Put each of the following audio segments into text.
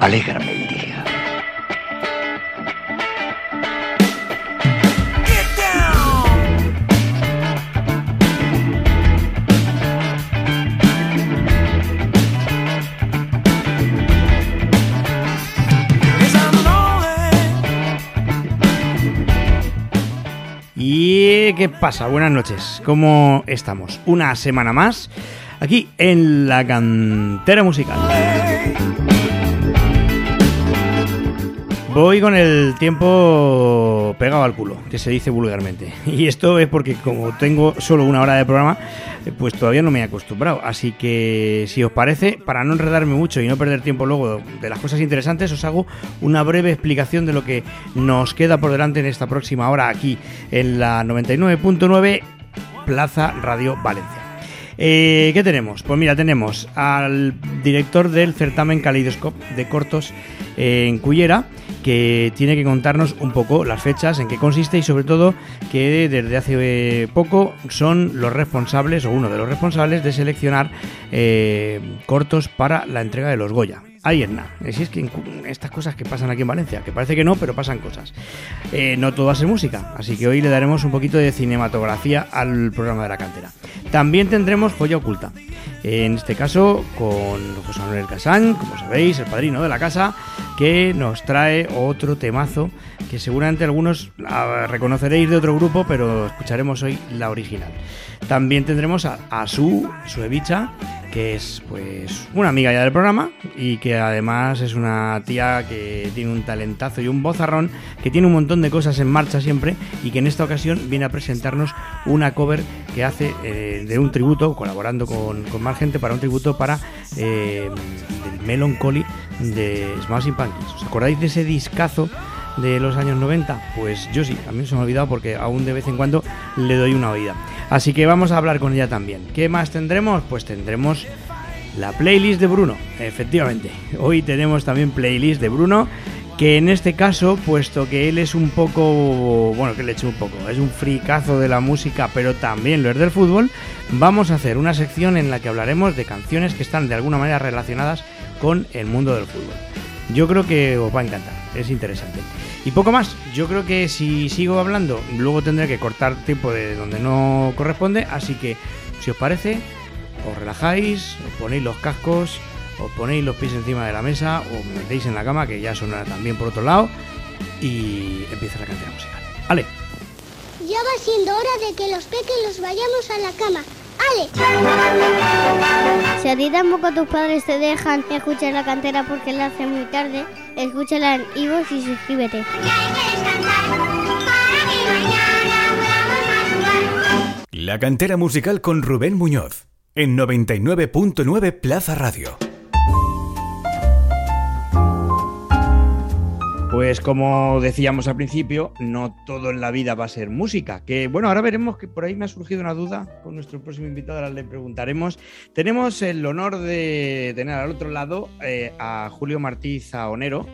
Alégrame el día. ¿Y qué pasa? Buenas noches. ¿Cómo estamos? Una semana más aquí en la cantera musical. Voy con el tiempo pegado al culo, que se dice vulgarmente. Y esto es porque como tengo solo una hora de programa, pues todavía no me he acostumbrado. Así que si os parece, para no enredarme mucho y no perder tiempo luego de las cosas interesantes, os hago una breve explicación de lo que nos queda por delante en esta próxima hora aquí en la 99.9 Plaza Radio Valencia. Eh, ¿Qué tenemos? Pues mira, tenemos al director del certamen Kaleidoscope de cortos eh, en Cullera, que tiene que contarnos un poco las fechas, en qué consiste y sobre todo que desde hace poco son los responsables o uno de los responsables de seleccionar eh, cortos para la entrega de los Goya. Ahí es nada. Que estas cosas que pasan aquí en Valencia, que parece que no, pero pasan cosas. Eh, no todo va a ser música, así que hoy le daremos un poquito de cinematografía al programa de la cantera. También tendremos joya oculta. En este caso con José Manuel Casán, como sabéis, el padrino de la casa, que nos trae otro temazo que seguramente algunos reconoceréis de otro grupo, pero escucharemos hoy la original. También tendremos a, a su, su Evicha, que es pues una amiga ya del programa y que además es una tía que tiene un talentazo y un bozarrón, que tiene un montón de cosas en marcha siempre y que en esta ocasión viene a presentarnos una cover que hace eh, de un tributo, colaborando con, más gente para un tributo para eh, el Melancholy de Smashing Pumpkins. ¿Os acordáis de ese discazo? de los años 90? Pues yo sí, a mí se me ha olvidado porque aún de vez en cuando le doy una oída. Así que vamos a hablar con ella también. ¿Qué más tendremos? Pues tendremos la playlist de Bruno, efectivamente. Hoy tenemos también playlist de Bruno, que en este caso, puesto que él es un poco, bueno, que le eche un poco, es un fricazo de la música, pero también lo es del fútbol, vamos a hacer una sección en la que hablaremos de canciones que están de alguna manera relacionadas con el mundo del fútbol. Yo creo que os va a encantar, es interesante. Y poco más, yo creo que si sigo hablando, luego tendré que cortar tiempo de donde no corresponde, así que si os parece, os relajáis, os ponéis los cascos, os ponéis los pies encima de la mesa, o me metéis en la cama, que ya sonará también por otro lado, y empieza la cantidad musical. ¡Ale! Ya va siendo hora de que los pequeños vayamos a la cama. Si a ti tampoco tus padres te dejan escuchar la cantera porque la hace muy tarde, escúchala en iVoox y suscríbete. La cantera musical con Rubén Muñoz en 99.9 Plaza Radio. Pues como decíamos al principio, no todo en la vida va a ser música. Que bueno, ahora veremos que por ahí me ha surgido una duda con nuestro próximo invitado, ahora le preguntaremos. Tenemos el honor de tener al otro lado eh, a Julio Martí Zaonero,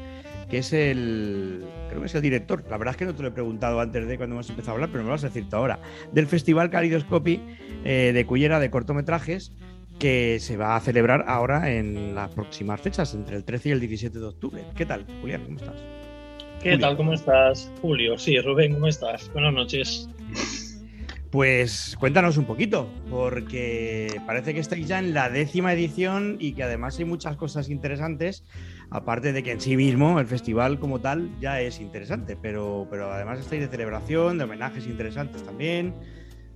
que es el, creo que es el director. La verdad es que no te lo he preguntado antes de cuando hemos empezado a hablar, pero me lo vas a decir ahora. Del Festival Calidoscopy eh, de Cullera de cortometrajes que se va a celebrar ahora en las próximas fechas, entre el 13 y el 17 de octubre. ¿Qué tal, Julián? ¿Cómo estás? ¿Qué tal? ¿Cómo estás, Julio? Sí, Rubén, ¿cómo estás? Buenas noches. Pues cuéntanos un poquito, porque parece que estáis ya en la décima edición y que además hay muchas cosas interesantes, aparte de que en sí mismo el festival como tal ya es interesante, pero, pero además estáis de celebración, de homenajes interesantes también.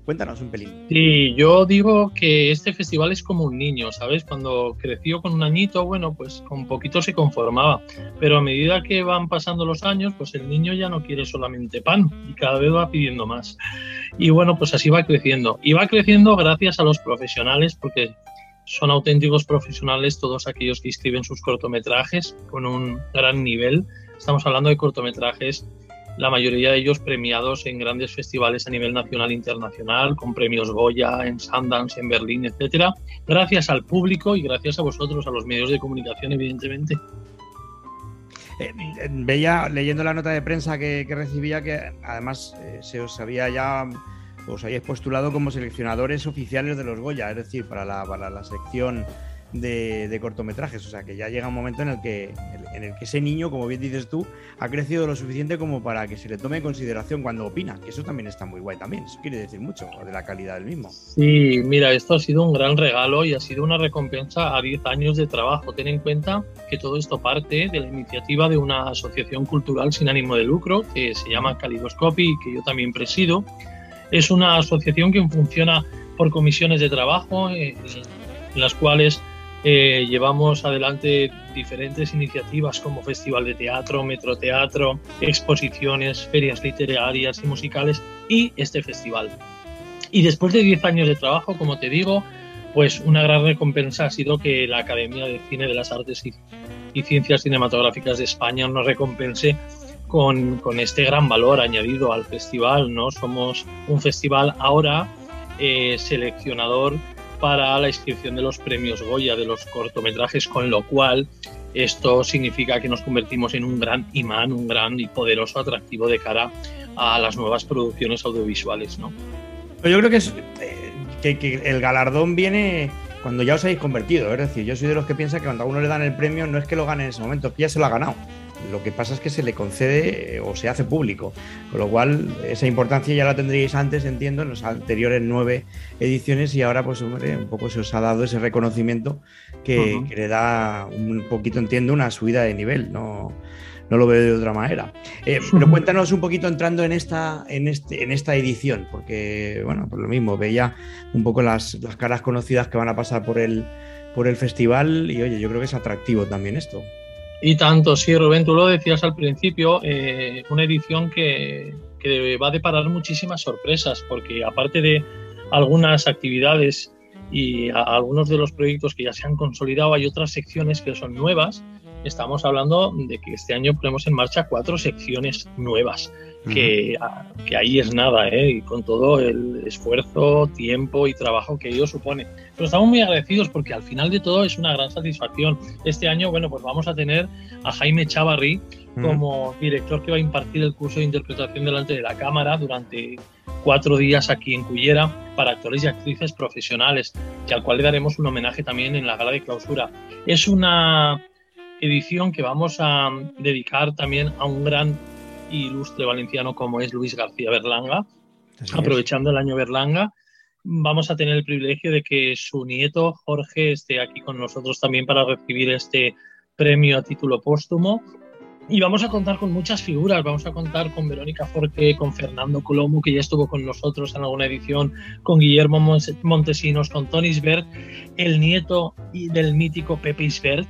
Cuéntanos un pelín. Sí, yo digo que este festival es como un niño, ¿sabes? Cuando creció con un añito, bueno, pues con poquito se conformaba. Pero a medida que van pasando los años, pues el niño ya no quiere solamente pan y cada vez va pidiendo más. Y bueno, pues así va creciendo. Y va creciendo gracias a los profesionales, porque son auténticos profesionales todos aquellos que escriben sus cortometrajes con un gran nivel. Estamos hablando de cortometrajes la mayoría de ellos premiados en grandes festivales a nivel nacional e internacional, con premios Goya, en Sundance, en Berlín, etcétera, gracias al público y gracias a vosotros, a los medios de comunicación, evidentemente. Eh, veía, leyendo la nota de prensa que, recibía, que además eh, se os había ya, os habíais postulado como seleccionadores oficiales de los Goya, es decir, para la, para la sección de, cortometrajes. O sea, que ya llega un momento en el, que, en el que ese niño, como bien dices tú, ha crecido lo suficiente como para que se le tome en consideración cuando opina, que eso también está muy guay también. Eso quiere decir mucho de la calidad del mismo. Sí, mira, esto ha sido un gran regalo y ha sido una recompensa a 10 años de trabajo. Ten en cuenta que todo esto parte de la iniciativa de una asociación cultural sin ánimo de lucro que se llama Calidoscopy y que yo también presido. Es una asociación que funciona por comisiones de trabajo eh, en las cuales eh, llevamos adelante diferentes iniciativas como Festival de Teatro, Metroteatro, exposiciones, ferias literarias y musicales y este festival. Y después de 10 años de trabajo, como te digo, pues una gran recompensa ha sido que la Academia de Cine de las Artes y, Ciencias Cinematográficas de España nos recompense con, con, este gran valor añadido al festival. ¿no? Somos un festival ahora eh, seleccionador para la inscripción de los premios Goya de los cortometrajes, con lo cual esto significa que nos convertimos en un gran imán, un gran y poderoso atractivo de cara a las nuevas producciones audiovisuales. ¿no? Yo creo eh, que, el galardón viene cuando ya os habéis convertido. Es decir, yo soy de los que piensa que cuando a uno le dan el premio no es que lo gane en ese momento, que ya se lo ha ganado. Lo que pasa es que se le concede eh, o se hace público, con lo cual esa importancia ya la tendríais antes, entiendo, en las anteriores nueve ediciones y ahora pues hombre, un poco se os ha dado ese reconocimiento que, le da un poquito, entiendo, una subida de nivel, no, no lo veo de otra manera. Eh, pero cuéntanos un poquito entrando en esta, en este, en esta edición, porque bueno, por lo mismo, veía un poco las, las caras conocidas que van a pasar por el, por el festival y oye, yo creo que es atractivo también esto. Y tanto, sí, Rubén, tú lo decías al principio, eh, una edición que, que, va a deparar muchísimas sorpresas, porque aparte de algunas actividades y algunos de los proyectos que ya se han consolidado, hay otras secciones que son nuevas. Estamos hablando de que este año ponemos en marcha cuatro secciones nuevas que, que, ahí es nada, ¿eh? y con todo el esfuerzo, tiempo y trabajo que ello supone. Pero estamos muy agradecidos porque al final de todo es una gran satisfacción. Este año, bueno, pues vamos a tener a Jaime Chavarri como director que va a impartir el curso de interpretación delante de la cámara durante cuatro días aquí en Cullera para actores y actrices profesionales, y al cual le daremos un homenaje también en la gala de clausura. Es una edición que vamos a dedicar también a un gran ilustre valenciano como es Luis García Berlanga. Aprovechando el año Berlanga, vamos a tener el privilegio de que su nieto Jorge esté aquí con nosotros también para recibir este premio a título póstumo. Y vamos a contar con muchas figuras, vamos a contar con Verónica Forque, con Fernando Colomo, que ya estuvo con nosotros en alguna edición, con Guillermo Montesinos, con Tony Isbert, el nieto del mítico Pepe Isbert,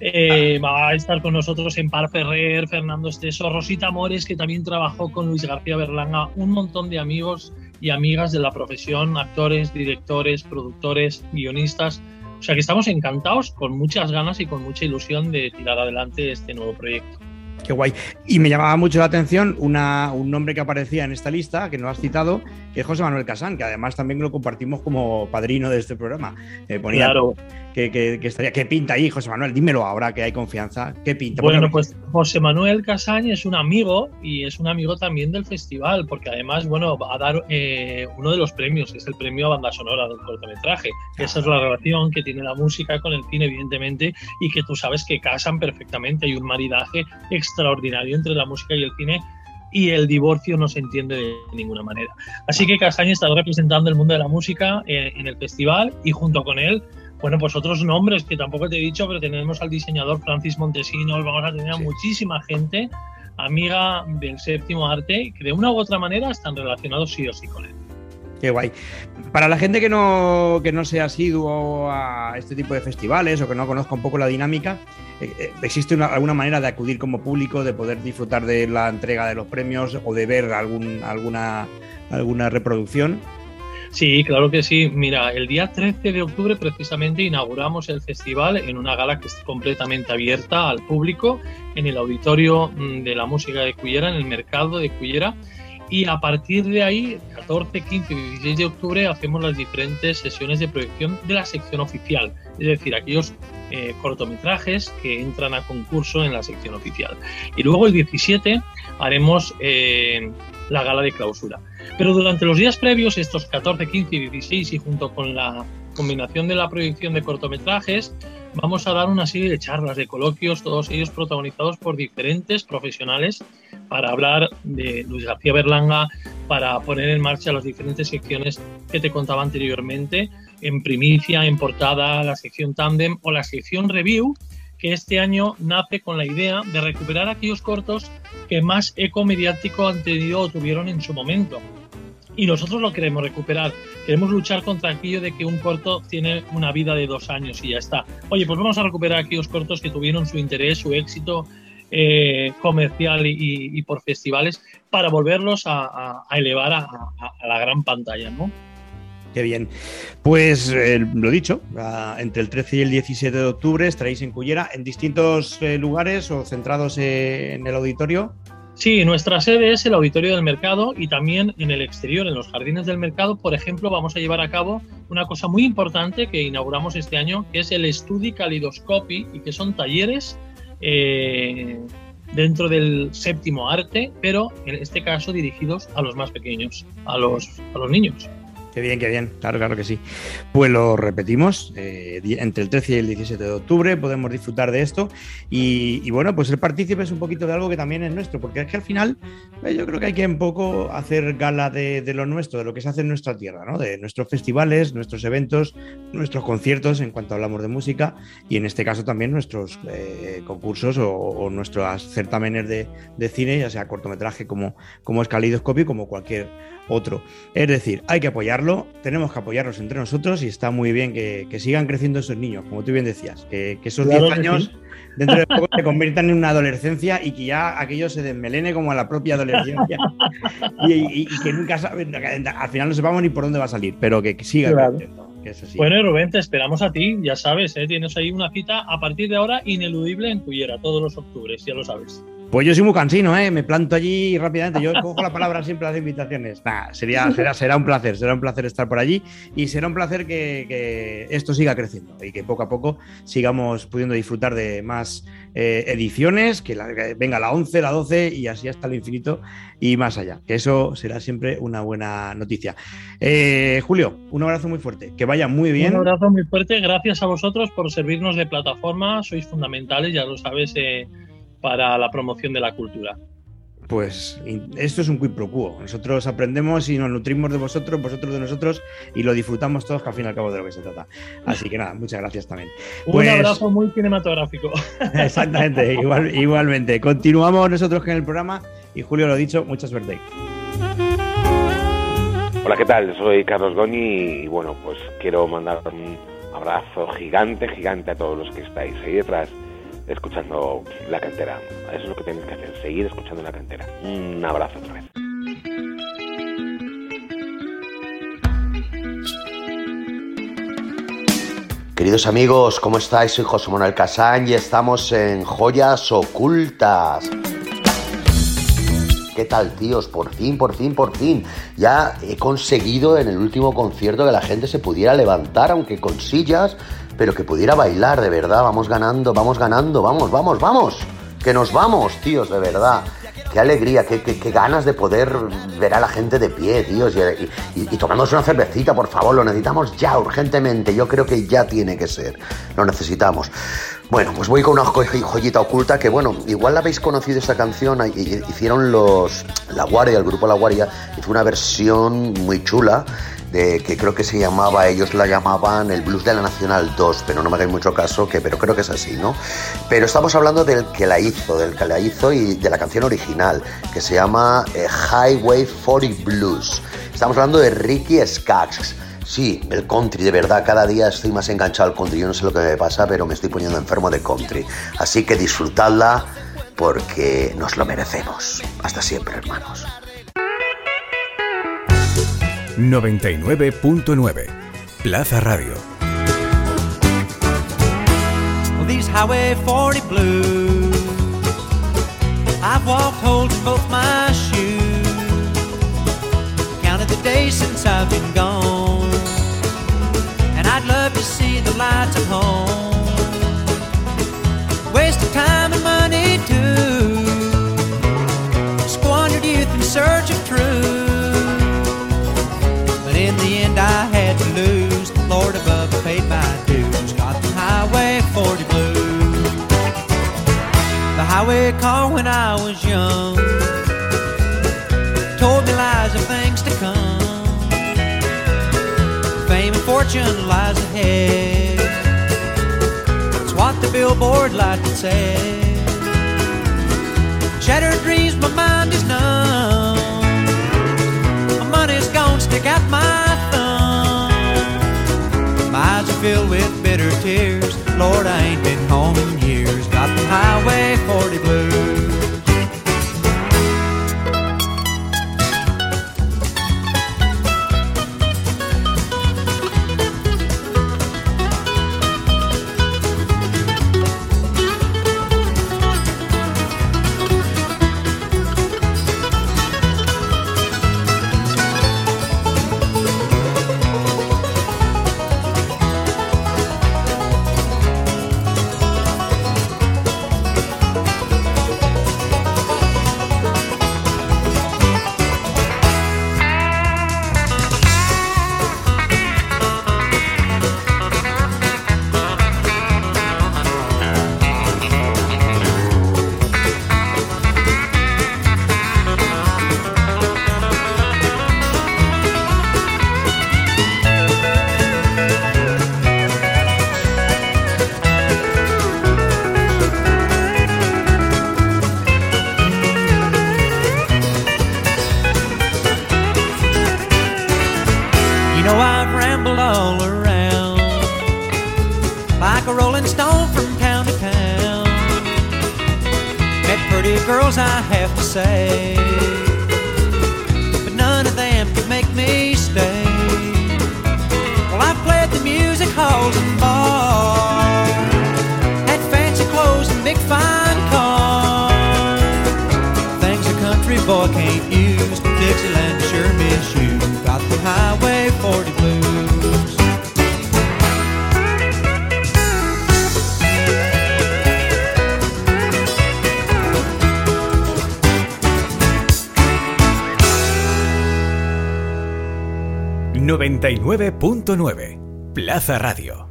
eh, va a estar con nosotros en Par Ferrer, Fernando Esteso, Rosita Mores, que también trabajó con Luis García Berlanga, un montón de amigos y amigas de la profesión, actores, directores, productores, guionistas. O sea que estamos encantados, con muchas ganas y con mucha ilusión de tirar adelante este nuevo proyecto. Qué guay. Y me llamaba mucho la atención una, un nombre que aparecía en esta lista, que no has citado, que es José Manuel Casán, que además también lo compartimos como padrino de este programa. Eh, claro que, estaría. ¿Qué pinta ahí, José Manuel? Dímelo ahora que hay confianza. ¿Qué pinta? Bueno, pues José Manuel Casañ es un amigo y es un amigo también del festival, porque además, bueno, va a dar eh, uno de los premios, que es el premio a banda sonora del cortometraje. Esa es la relación que tiene la música con el cine, evidentemente, y que tú sabes que casan perfectamente. Hay un maridaje extraordinario entre la música y el cine y el divorcio no se entiende de ninguna manera. Así que Casañ está representando el mundo de la música eh, en el festival y junto con él bueno, pues otros nombres que tampoco te he dicho, pero tenemos al diseñador Francis Montesinos, vamos a tener a muchísima gente amiga del séptimo arte que de una u otra manera están relacionados sí o sí con él. Qué guay. Para la gente que no, que no sea asiduo a este tipo de festivales o que no conozca un poco la dinámica, eh, eh, ¿existe alguna manera de acudir como público, de poder disfrutar de la entrega de los premios o de ver algún, alguna, alguna reproducción? Sí, claro que sí. Mira, el día 13 de octubre precisamente inauguramos el festival en una gala que es completamente abierta al público en el auditorio mm, de la música de Cuyera, en el mercado de Cuyera. Y a partir de ahí, 14, 15 y 16 de octubre, hacemos las diferentes sesiones de proyección de la sección oficial, es decir, aquellos eh, cortometrajes que entran a concurso en la sección oficial. Y luego el 17 haremos eh, la gala de clausura. Pero durante los días previos, estos 14, 15 y 16, y junto con la combinación de la proyección de cortometrajes, vamos a dar una serie de charlas, de coloquios, todos ellos protagonizados por diferentes profesionales para hablar de Luis García Berlanga, para poner en marcha las diferentes secciones que te contaba anteriormente, en primicia, en portada, la sección tandem o la sección review, que este año nace con la idea de recuperar aquellos cortos que más eco mediático han tenido o tuvieron en su momento. Y nosotros lo queremos recuperar. Queremos luchar contra aquello de que un corto tiene una vida de dos años y ya está. Oye, pues vamos a recuperar aquellos cortos que tuvieron su interés, su éxito eh, comercial y, por festivales para volverlos a, elevar a, la gran pantalla, ¿no? Qué bien. Pues eh, lo dicho, entre el 13 y el 17 de octubre estaréis en Cullera, en distintos eh, lugares o centrados en el auditorio. Sí, nuestra sede es el Auditorio del Mercado y también en el exterior, en los jardines del mercado, por ejemplo, vamos a llevar a cabo una cosa muy importante que inauguramos este año, que es el Studi Calidoscopy y que son talleres eh, dentro del séptimo arte, pero en este caso dirigidos a los más pequeños, a los, a los niños. Qué bien, qué bien, claro, claro que sí. Pues lo repetimos, eh, entre el 13 y el 17 de octubre podemos disfrutar de esto y, bueno, pues ser partícipes un poquito de algo que también es nuestro, porque es que al final eh, yo creo que hay que un poco hacer gala de, lo nuestro, de lo que se hace en nuestra tierra, ¿no? de nuestros festivales, nuestros eventos, nuestros conciertos en cuanto hablamos de música y en este caso también nuestros eh, concursos o, nuestros certámenes de, de, cine, ya sea cortometraje como, como es como cualquier otro. Es decir, hay que apoyarlo, tenemos que apoyarlos entre nosotros y está muy bien que, sigan creciendo esos niños, como tú bien decías, que, esos 10 años dentro de poco se conviertan en una adolescencia y que ya aquello se desmelene como a la propia adolescencia. Y, que nunca saben, al final no sepamos ni por dónde va a salir, pero que, siga creciendo. Bueno, Rubén, te esperamos a ti, ya sabes, ¿eh? tienes ahí una cita a partir de ahora ineludible en Cuyera, todos los octubres, ya lo sabes. Pues yo soy muy cansino, ¿eh? me planto allí rápidamente. Yo cojo la palabra siempre a las invitaciones. sería, será, será un placer, será un placer estar por allí y será un placer que, esto siga creciendo y que poco a poco sigamos pudiendo disfrutar de más eh, ediciones, que, venga la 11, la 12 y así hasta el infinito y más allá. Que eso será siempre una buena noticia. Eh, Julio, un abrazo muy fuerte, que vaya muy bien. Un abrazo muy fuerte, gracias a vosotros por servirnos de plataforma, sois fundamentales, ya lo sabes. Eh para la promoción de la cultura. Pues esto es un quid pro quo. Nosotros aprendemos y nos nutrimos de vosotros, vosotros de nosotros y lo disfrutamos todos, que al fin y al cabo de lo que se trata. Así que nada, muchas gracias también. Un pues abrazo muy cinematográfico. Exactamente, igualmente. Continuamos nosotros con el programa y Julio lo ha dicho, mucha suerte. Hola, ¿qué tal? Soy Carlos Goni y bueno, pues quiero mandar un abrazo gigante, gigante a todos los que estáis ahí detrás escuchando la cantera. Eso es lo que tenéis que hacer, seguir escuchando la cantera. Un abrazo otra vez. Queridos amigos, ¿cómo estáis? Soy José Manuel Casán y estamos en Joyas Ocultas. ¿Qué tal, tíos? Por fin, por fin, por fin. Ya he conseguido en el último concierto que la gente se pudiera levantar, aunque con sillas, pero que pudiera bailar, de verdad. Vamos ganando, vamos ganando, vamos, vamos, vamos. Que nos vamos, tíos, de verdad. Qué alegría, qué, ganas de poder ver a la gente de pie, tíos, y, y, tomándose una cervecita, por favor, lo necesitamos ya, urgentemente. Yo creo que ya tiene que ser. Lo necesitamos. Bueno, pues voy con una joyita oculta que, bueno, igual la habéis conocido esta canción. Hicieron los La Guardia, el grupo La Guardia, hizo una versión muy chula de que creo que se llamaba, ellos la llamaban el Blues de la Nacional 2, pero no me hagáis mucho caso, que, pero creo que es así, ¿no? Pero estamos hablando del que la hizo, del que la hizo y de la canción original, que se llama eh, Highway 40 Blues. Estamos hablando de Ricky Skaggs. Sí, el country, de verdad, cada día estoy más enganchado al country. Yo no sé lo que me pasa, pero me estoy poniendo enfermo de country. Así que disfrutadla porque nos lo merecemos. Hasta siempre, hermanos. 99.9 Plaza Radio. These Highway 40 blues, I've walked holes in both my shoes. Counted the days since I've been gone, and I'd love to see the lights of home. Wasted time and money too. Highway car when I was young. Told me lies of things to come. Fame and fortune lies ahead. It's what the billboard light say. Shattered dreams, my mind is numb. My money's gone, stick out my thumb. My eyes are filled with bitter tears. Lord, I ain't been home 99.9 Plaza Radio.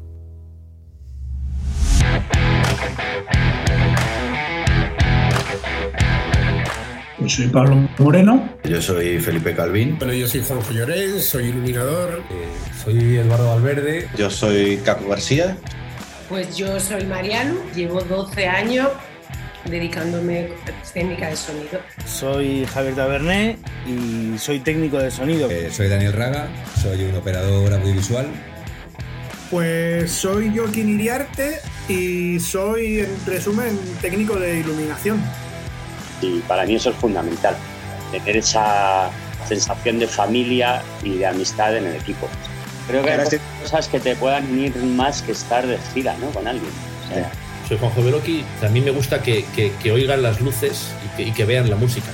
Yo soy Pablo Moreno. Yo soy Felipe Calvín. Bueno, yo soy Juanjo Llorens, soy iluminador. Eh, soy Eduardo Valverde. Yo soy Caco García. Pues yo soy Mariano, llevo 12 años dedicándome a técnica de sonido. Soy Javier Taberné y soy técnico de sonido. Eh, soy Daniel Raga, soy un operador audiovisual. Pues soy Joaquín Iriarte y soy, en resumen, técnico de iluminación. Y para mí eso es fundamental, tener esa sensación de familia y de amistad en el equipo. Creo que hay cosas que te puedan unir más que estar de gira ¿no? con alguien. O sea, soy Juanjo Beloki, a mí me gusta que, oigan las luces y que, y que, vean la música.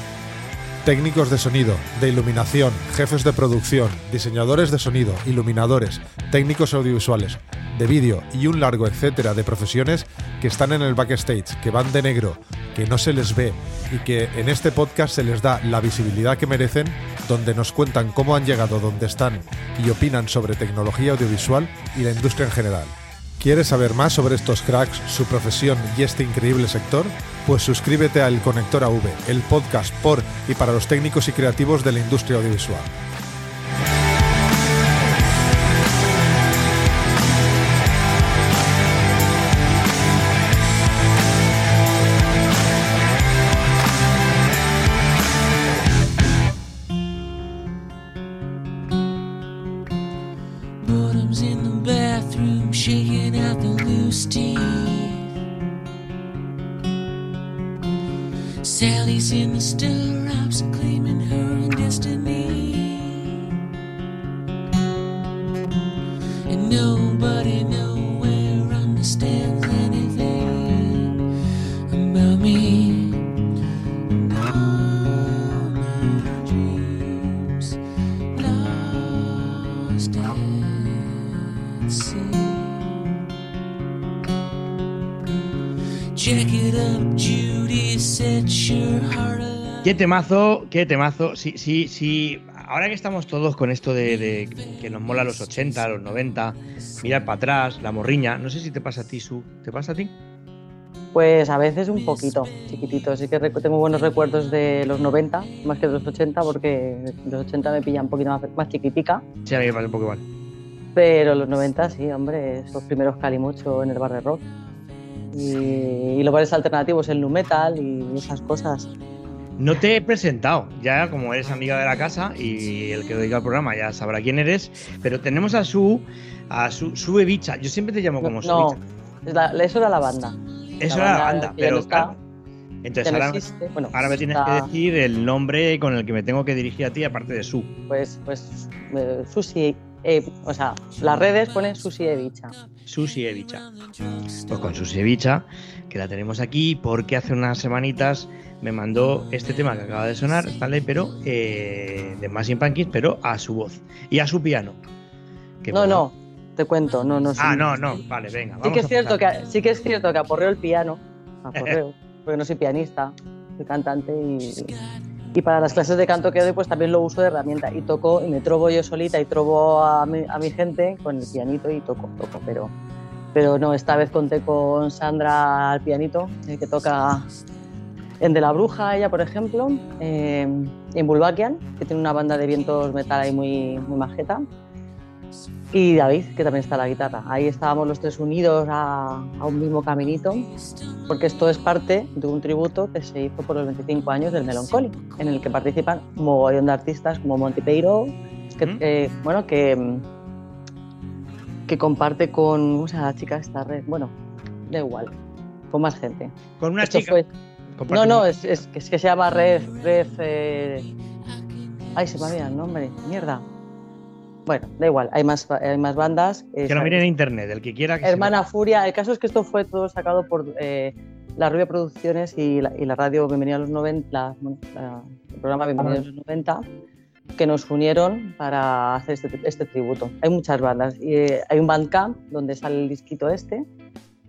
Técnicos de sonido, de iluminación, jefes de producción, diseñadores de sonido, iluminadores, técnicos audiovisuales, de vídeo y un largo etcétera de profesiones que están en el backstage, que van de negro, que no se les ve y que en este podcast se les da la visibilidad que merecen, donde nos cuentan cómo han llegado donde están y opinan sobre tecnología audiovisual y la industria en general. ¿Quieres saber más sobre estos cracks, su profesión y este increíble sector? Pues suscríbete a El Conector AV, el podcast por y para los técnicos y creativos de la industria audiovisual. Nobody Judy, set your heart. Qué temazo, qué temazo. Sí, sí, sí. Ahora que estamos todos con esto de, de que nos mola los 80, los 90, mirar para atrás, la morriña. No sé si te pasa a ti, Su. ¿Te pasa a ti? Pues a veces un poquito, chiquitito. Sí que tengo buenos recuerdos de los 90, más que de los 80, porque los 80 me pilla un poquito más, más chiquitica. Sí, a mí me pasa un poco igual. Pero los 90 sí, hombre, esos primeros Calimocho en el bar de rock. Y, y los bares alternativos, el nu metal y esas cosas. No te he presentado, ya como eres amiga de la casa y el que oiga el programa ya sabrá quién eres, pero tenemos a su, a su, su Evicha. Yo siempre te llamo como su No, la- eso era la banda. Eso era la banda, pero no está, claro. Entonces no ahora, existe. Bueno, ahora me tienes está- que decir el nombre con el que me tengo que dirigir a ti, aparte de su. Pues, pues eh, Susi, eh, o sea, las redes ponen Susi Evicha. Susi Evicha. Pues con Susi Evicha, que la tenemos aquí, porque hace unas semanitas me mandó este tema que acaba de sonar, Stanley, pero eh, de Machine Pumpkins, pero a su voz y a su piano. Que No, bueno. no, te cuento, no, no. Ah, sí. no, no, vale, venga. Sí vamos que es cierto que sí que es cierto que aporreo el piano, aporreo, porque no soy pianista, soy cantante y, y para las clases de canto que doy pues también lo uso de herramienta y toco y me trobo yo solita y trobo a mi, a mi gente con el pianito y toco, toco, pero pero no, esta vez conté con Sandra al pianito, que toca en De la Bruja, ella por ejemplo, eh, en Bulbakian, que tiene una banda de vientos metal ahí muy, muy majeta. Y David, que también está a la guitarra. Ahí estábamos los tres unidos a, a un mismo caminito, porque esto es parte de un tributo que se hizo por los 25 años del Melancholy, en el que participan un mogollón de artistas como Monty Peiro, que, eh, bueno, que, mm, que comparte con, ¿cómo se llama la chica esta red? Bueno, da igual, con más gente. Con una Esto chica. fue- No, no, es, es, que- es que se llama Red, Red, eh, Ay, se me había el nombre, mierda. Bueno, da igual, hay más, hay más bandas. eh, Que lo miren en internet, el que quiera que se Hermana Furia, el caso es que esto fue todo sacado por eh, la Rubia Producciones y la, y la radio Bienvenida a los 90, la- bueno, la- el programa Bienvenida a los 90, que nos unieron para hacer este, este tributo. Hay muchas bandas. Y, eh, hay un bandcamp donde sale el disquito este,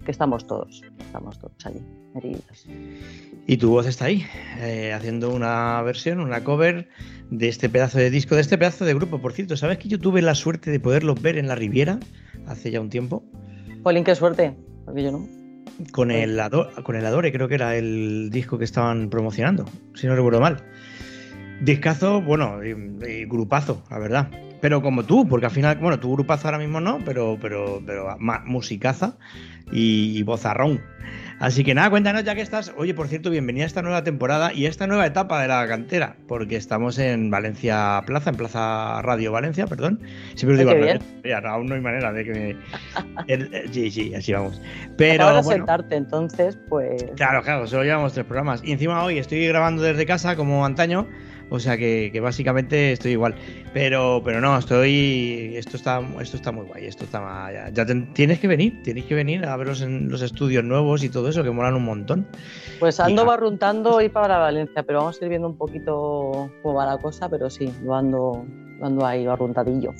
que estamos todos, estamos todos allí, Y tu voz está ahí, eh, haciendo una versión, una cover de este pedazo de disco, de este pedazo de grupo. Por cierto, ¿sabes que yo tuve la suerte de poderlos ver en la Riviera hace ya un tiempo? Jolín, qué suerte, porque yo no. Con el, Ado- con el Adore, creo que era el disco que estaban promocionando, si no recuerdo mal. Discazo, bueno, y, y grupazo, la verdad. Pero como tú, porque al final, bueno, tu grupazo ahora mismo no, pero, pero, pero musicaza y, y vozarrón. Así que nada, cuéntanos ya que estás. Oye, por cierto, bienvenida a esta nueva temporada y a esta nueva etapa de la cantera, porque estamos en Valencia Plaza, en Plaza Radio Valencia, perdón. Siempre Ay, digo revés. Ya, aún no hay manera de que me. el- el- sí, sí, así vamos. Pero bueno, sentarte, entonces, pues. Claro, claro, solo llevamos tres programas. Y encima hoy estoy grabando desde casa como antaño, o sea que, que básicamente estoy igual. Pero, pero no, estoy. Esto está, esto está muy guay. Esto está. Ya, ya ten- tienes que venir, tienes que venir a verlos en los estudios nuevos y todo eso, que molan un montón. Pues ando Hija. barruntando ir para Valencia, pero vamos a ir viendo un poquito cómo va la cosa, pero sí, lo ando, lo ando ahí barruntadillo.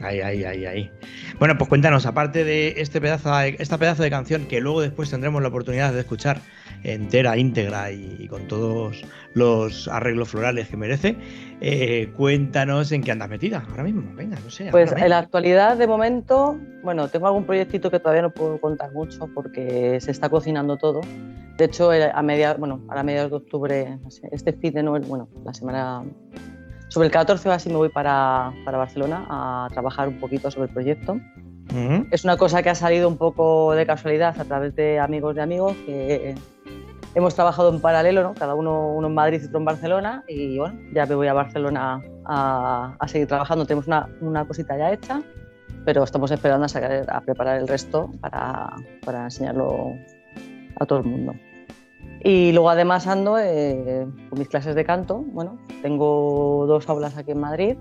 Ahí, ahí, ahí, ahí. Bueno, pues cuéntanos, aparte de este pedazo, esta pedazo de canción que luego después tendremos la oportunidad de escuchar entera, íntegra y, y con todos los arreglos florales que merece, eh, cuéntanos en qué andas metida ahora mismo. Venga, no sé. Pues en la actualidad, de momento, bueno, tengo algún proyectito que todavía no puedo contar mucho porque se está cocinando todo. De hecho, eh, a mediados, bueno, a mediados de octubre, no sé, este fin de nuevo, bueno, la semana sobre el 14 o así me voy para, para Barcelona a trabajar un poquito sobre el proyecto. Es una cosa que ha salido un poco de casualidad a través de amigos de amigos que hemos trabajado en paralelo, ¿no? cada uno, uno en Madrid y otro en Barcelona y bueno, ya me voy a Barcelona a, a seguir trabajando. Tenemos una, una cosita ya hecha, pero estamos esperando a, sacar, a preparar el resto para, para enseñarlo a todo el mundo. Y luego además ando eh, con mis clases de canto. Bueno, tengo dos aulas aquí en Madrid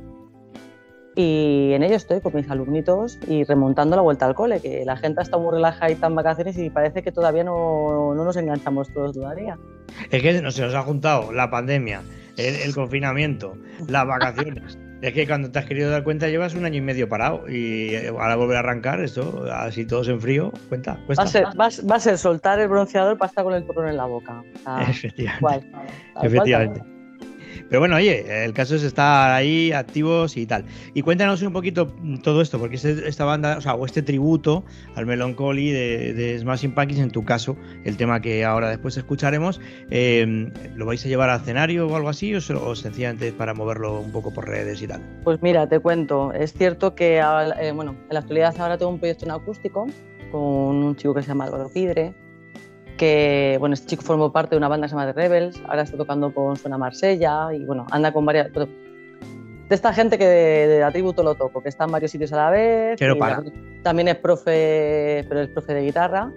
y en ello estoy con mis alumnitos y remontando la vuelta al cole, que la gente está muy relajada y en vacaciones y parece que todavía no, no nos enganchamos todos todavía. Es que no se nos ha juntado la pandemia, el, el confinamiento, las vacaciones. Es que cuando te has querido dar cuenta llevas un año y medio parado y eh, ahora volver a arrancar esto, así todos en frío, cuenta, Va cuesta. a, ser, va, a- ser soltar el bronceador para estar con el porrón en la boca. Sea, Efectivamente. cual, Efectivamente. Pero bueno, oye, el caso es estar ahí activos y tal. Y cuéntanos un poquito todo esto, porque este- esta banda, o sea, o este tributo al Melancholy de, de Smashing Pumpkins, en tu caso, el tema que ahora después escucharemos, eh, ¿lo vais a llevar al escenario o algo así? O, se- o sencillamente para moverlo un poco por redes y tal? Pues mira, te cuento. Es cierto que eh, bueno, en la actualidad ahora tengo un proyecto en acústico con un chico que se llama Álvaro Pidre, que bueno, este chico formó parte de una banda que se llama The Rebels, ahora está tocando con Suena Marsella y bueno, anda con varias... pero de esta gente que de, de atributo lo toco, que está en varios sitios a la vez. Y para. También es profe, pero es profe de guitarra.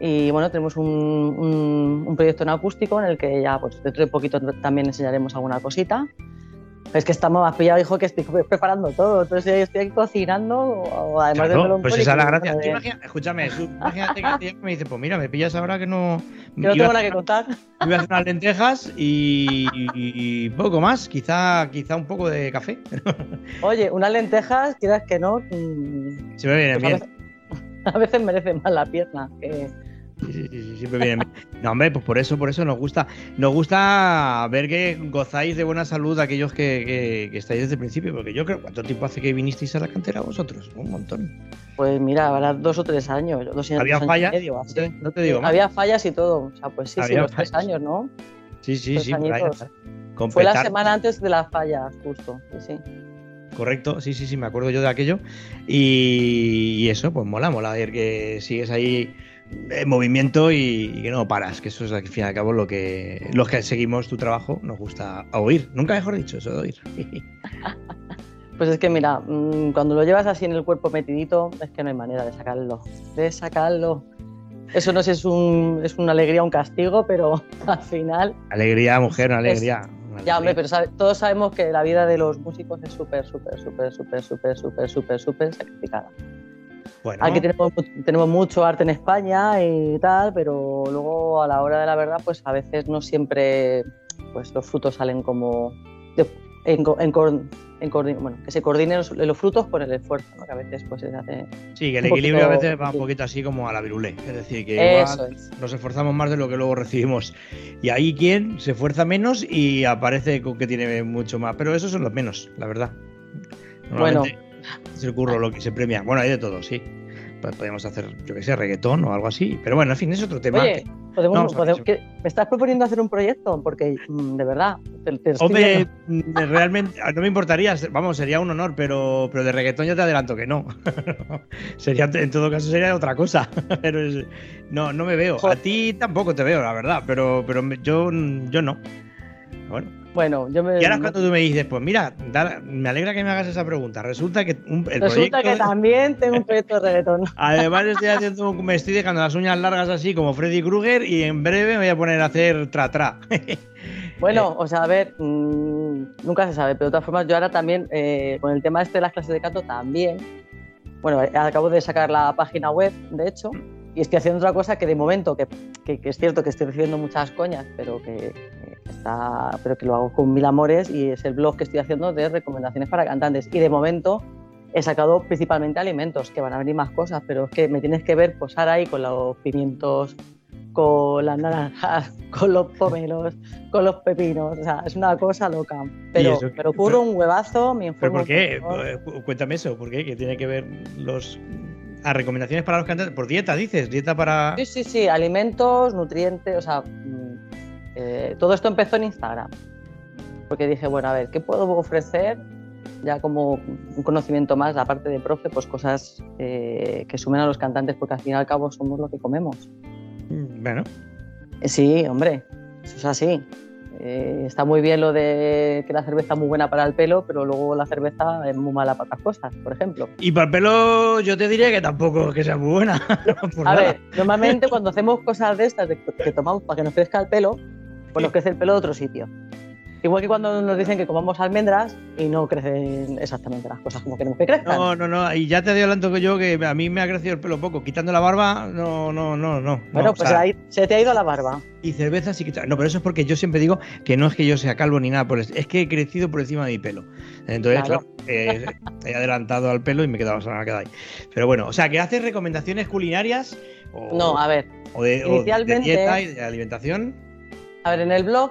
Y bueno, tenemos un, un- un proyecto en acústico en el que ya pues dentro de poquito también enseñaremos alguna cosita. Es que estamos más pillados, hijo, que estoy preparando todo. Entonces estoy aquí cocinando, o además de Claro, melón pues coli, esa es la gracia. Tú de- imagina- escúchame, tú imagínate que me dice, pues mira, me pillas ahora que no... que no tengo a nada que contar. Voy a hacer unas lentejas y, y poco más, quizá, quizá un poco de café. Oye, unas lentejas, quieras que no, mm, Se me viene Pues a bien. veces- a veces merece más la pierna. que- Sí, sí, siempre viene bien. No, hombre, pues por eso, por eso nos gusta. Nos gusta ver que gozáis de buena salud aquellos que, que- que estáis desde el principio, porque yo creo, ¿cuánto tiempo hace que vinisteis a la cantera vosotros? Un montón. Pues mira, habrá dos o tres años. Dos ¿Había dos años y fallas? medio, así. No te digo más. Había fallas y todo. O sea, pues sí, sí, los tres fallas. años, ¿no? Sí, sí, sí. Fue la semana antes de las fallas, justo. Sí, sí. Correcto, sí, sí, sí, me acuerdo yo de aquello. Y, y eso, pues mola, mola ver que sigues ahí en movimiento y, y que no paras, que eso es al fin y al cabo lo que los que seguimos tu trabajo nos gusta oír. Nunca mejor dicho, eso de oír. Pues es que mira, mm, cuando lo llevas así en el cuerpo metidito, es que no hay manera de sacarlo. De sacarlo. Eso no sé es, un, es una alegría un castigo, pero al final. alegría, mujer, una Es- alegría. una Ya, hombre, pero sabe- todos sabemos que la vida de los músicos es súper, súper, súper, súper, súper, súper, súper, súper sacrificada. Bueno, Aquí tenemos, tenemos mucho arte en España y tal, pero luego a la hora de la verdad, pues a veces no siempre pues, los frutos salen como. de- en, en bueno, que se coordinen los, los frutos con el esfuerzo, ¿no? que a veces pues, se hace. Sí, que el equilibrio a veces va un poquito así como a la virulé. Es decir, que Eso igual es. nos esforzamos más de lo que luego recibimos. Y ahí quien se esfuerza menos y aparece con que tiene mucho más. Pero esos son los menos, la verdad. Bueno. Es el curro lo que se premia. Bueno, hay de todo, sí. Pues podemos hacer, yo que sé, reggaetón o algo así. Pero bueno, en fin, es otro tema. Oye, que- podemos, que- ¿me estás proponiendo hacer un proyecto? Porque, mm, de verdad, te, te estoy Hombre, mm, realmente no me importaría, vamos, sería un honor, pero, pero de reggaetón ya te adelanto que no. sería, en todo caso sería otra cosa. pero es- no, no me veo. A ti tampoco te veo, la verdad, pero, pero yo, yo no. Bueno. Bueno, yo me. Y ahora cuando tú me dices, pues mira, da- me alegra que me hagas esa pregunta. Resulta que un- el Resulta proyecto que de- también tengo un proyecto de reggaetón. Además estoy haciendo, me estoy dejando las uñas largas así como Freddy Krueger y en breve me voy a poner a hacer tra tra. Bueno, o sea, a ver, mm, nunca se sabe, pero de todas formas, yo ahora también, eh, con el tema este de las clases de canto, también. Bueno, eh, acabo de sacar la página web, de hecho, y estoy haciendo otra cosa que de momento, que, que- que es cierto que estoy recibiendo muchas coñas, pero que, que está, pero que lo hago con mil amores, y es el blog que estoy haciendo de recomendaciones para cantantes. Y de momento he sacado principalmente alimentos, que van a venir más cosas, pero es que me tienes que ver posar ahí con los pimientos con las naranjas, con los pomelos, con los pepinos. O sea, es una cosa loca. Pero, pero ocurre un huevazo, me ¿Pero informo. por qué? Eh, cu- Cuéntame eso, ¿por qué? ¿Qué tiene que ver los... A recomendaciones para los cantantes? ¿Por dieta dices? ¿Dieta para...? Sí, sí, sí, alimentos, nutrientes, o sea, mm, eh, todo esto empezó en Instagram. Porque dije, bueno, a ver, ¿qué puedo ofrecer? Ya como un conocimiento más, aparte de profe, pues cosas eh, que sumen a los cantantes, porque al fin y al cabo somos lo que comemos. Mm, Bueno, Sí, hombre, eso es así. Eh, está muy bien lo de que la cerveza es muy buena para el pelo, pero luego la cerveza es muy mala para otras cosas, por ejemplo. y para el pelo yo te diría que tampoco es que sea muy buena. A ver, normalmente cuando hacemos cosas de estas de que tomamos para que nos crezca el pelo, pues nos crece el pelo de otro sitio. Igual que cuando nos dicen que comamos almendras y no crecen exactamente las cosas como queremos que crezcan. No, no, no, y ya te adelanto que yo que a mí me ha crecido el pelo poco. Quitando la barba, no, no, no, no. bueno, no, pues o sea, ahí se te ha ido la barba. Y cerveza sí que... No, pero eso es porque yo siempre digo que no es que yo sea calvo ni nada, por es que he crecido por encima de mi pelo. Entonces, Claro. claro, eh, he adelantado al pelo y me he quedado, me quedado ahí. Pero bueno, o sea, que haces recomendaciones culinarias o, No, a ver, o de, o de inicialmente- dieta y de alimentación. A ver, en el blog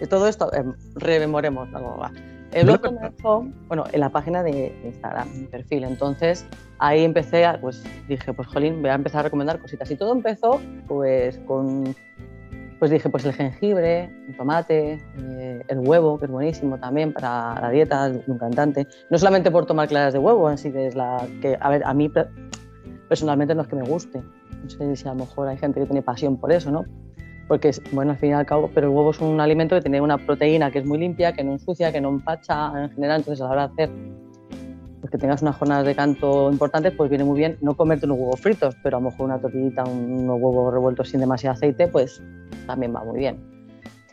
de todo esto, eh, rememoremos. ¿no? Va. El blog comenzó, bueno, en la página de Instagram, mi perfil. Entonces, ahí empecé, a, pues dije, pues jolín, voy a empezar a recomendar cositas. Y todo empezó, pues, con, pues dije, pues el jengibre, el tomate, eh, el huevo, que es buenísimo también para la dieta de un cantante. No solamente por tomar claras de huevo, así que es la que, a ver, a mí pe- personalmente no es que me guste. No sé si a lo mejor hay gente que tiene pasión por eso, ¿no? Porque, bueno, al fin y al cabo, pero el huevo es un alimento que tiene una proteína que es muy limpia, que no ensucia, que no empacha en general, entonces a la hora de hacer pues que tengas unas jornadas de canto importantes, pues viene muy bien no comerte unos huevos fritos, pero a lo mejor una tortillita, un- unos huevos revueltos sin demasiado aceite, pues también va muy bien.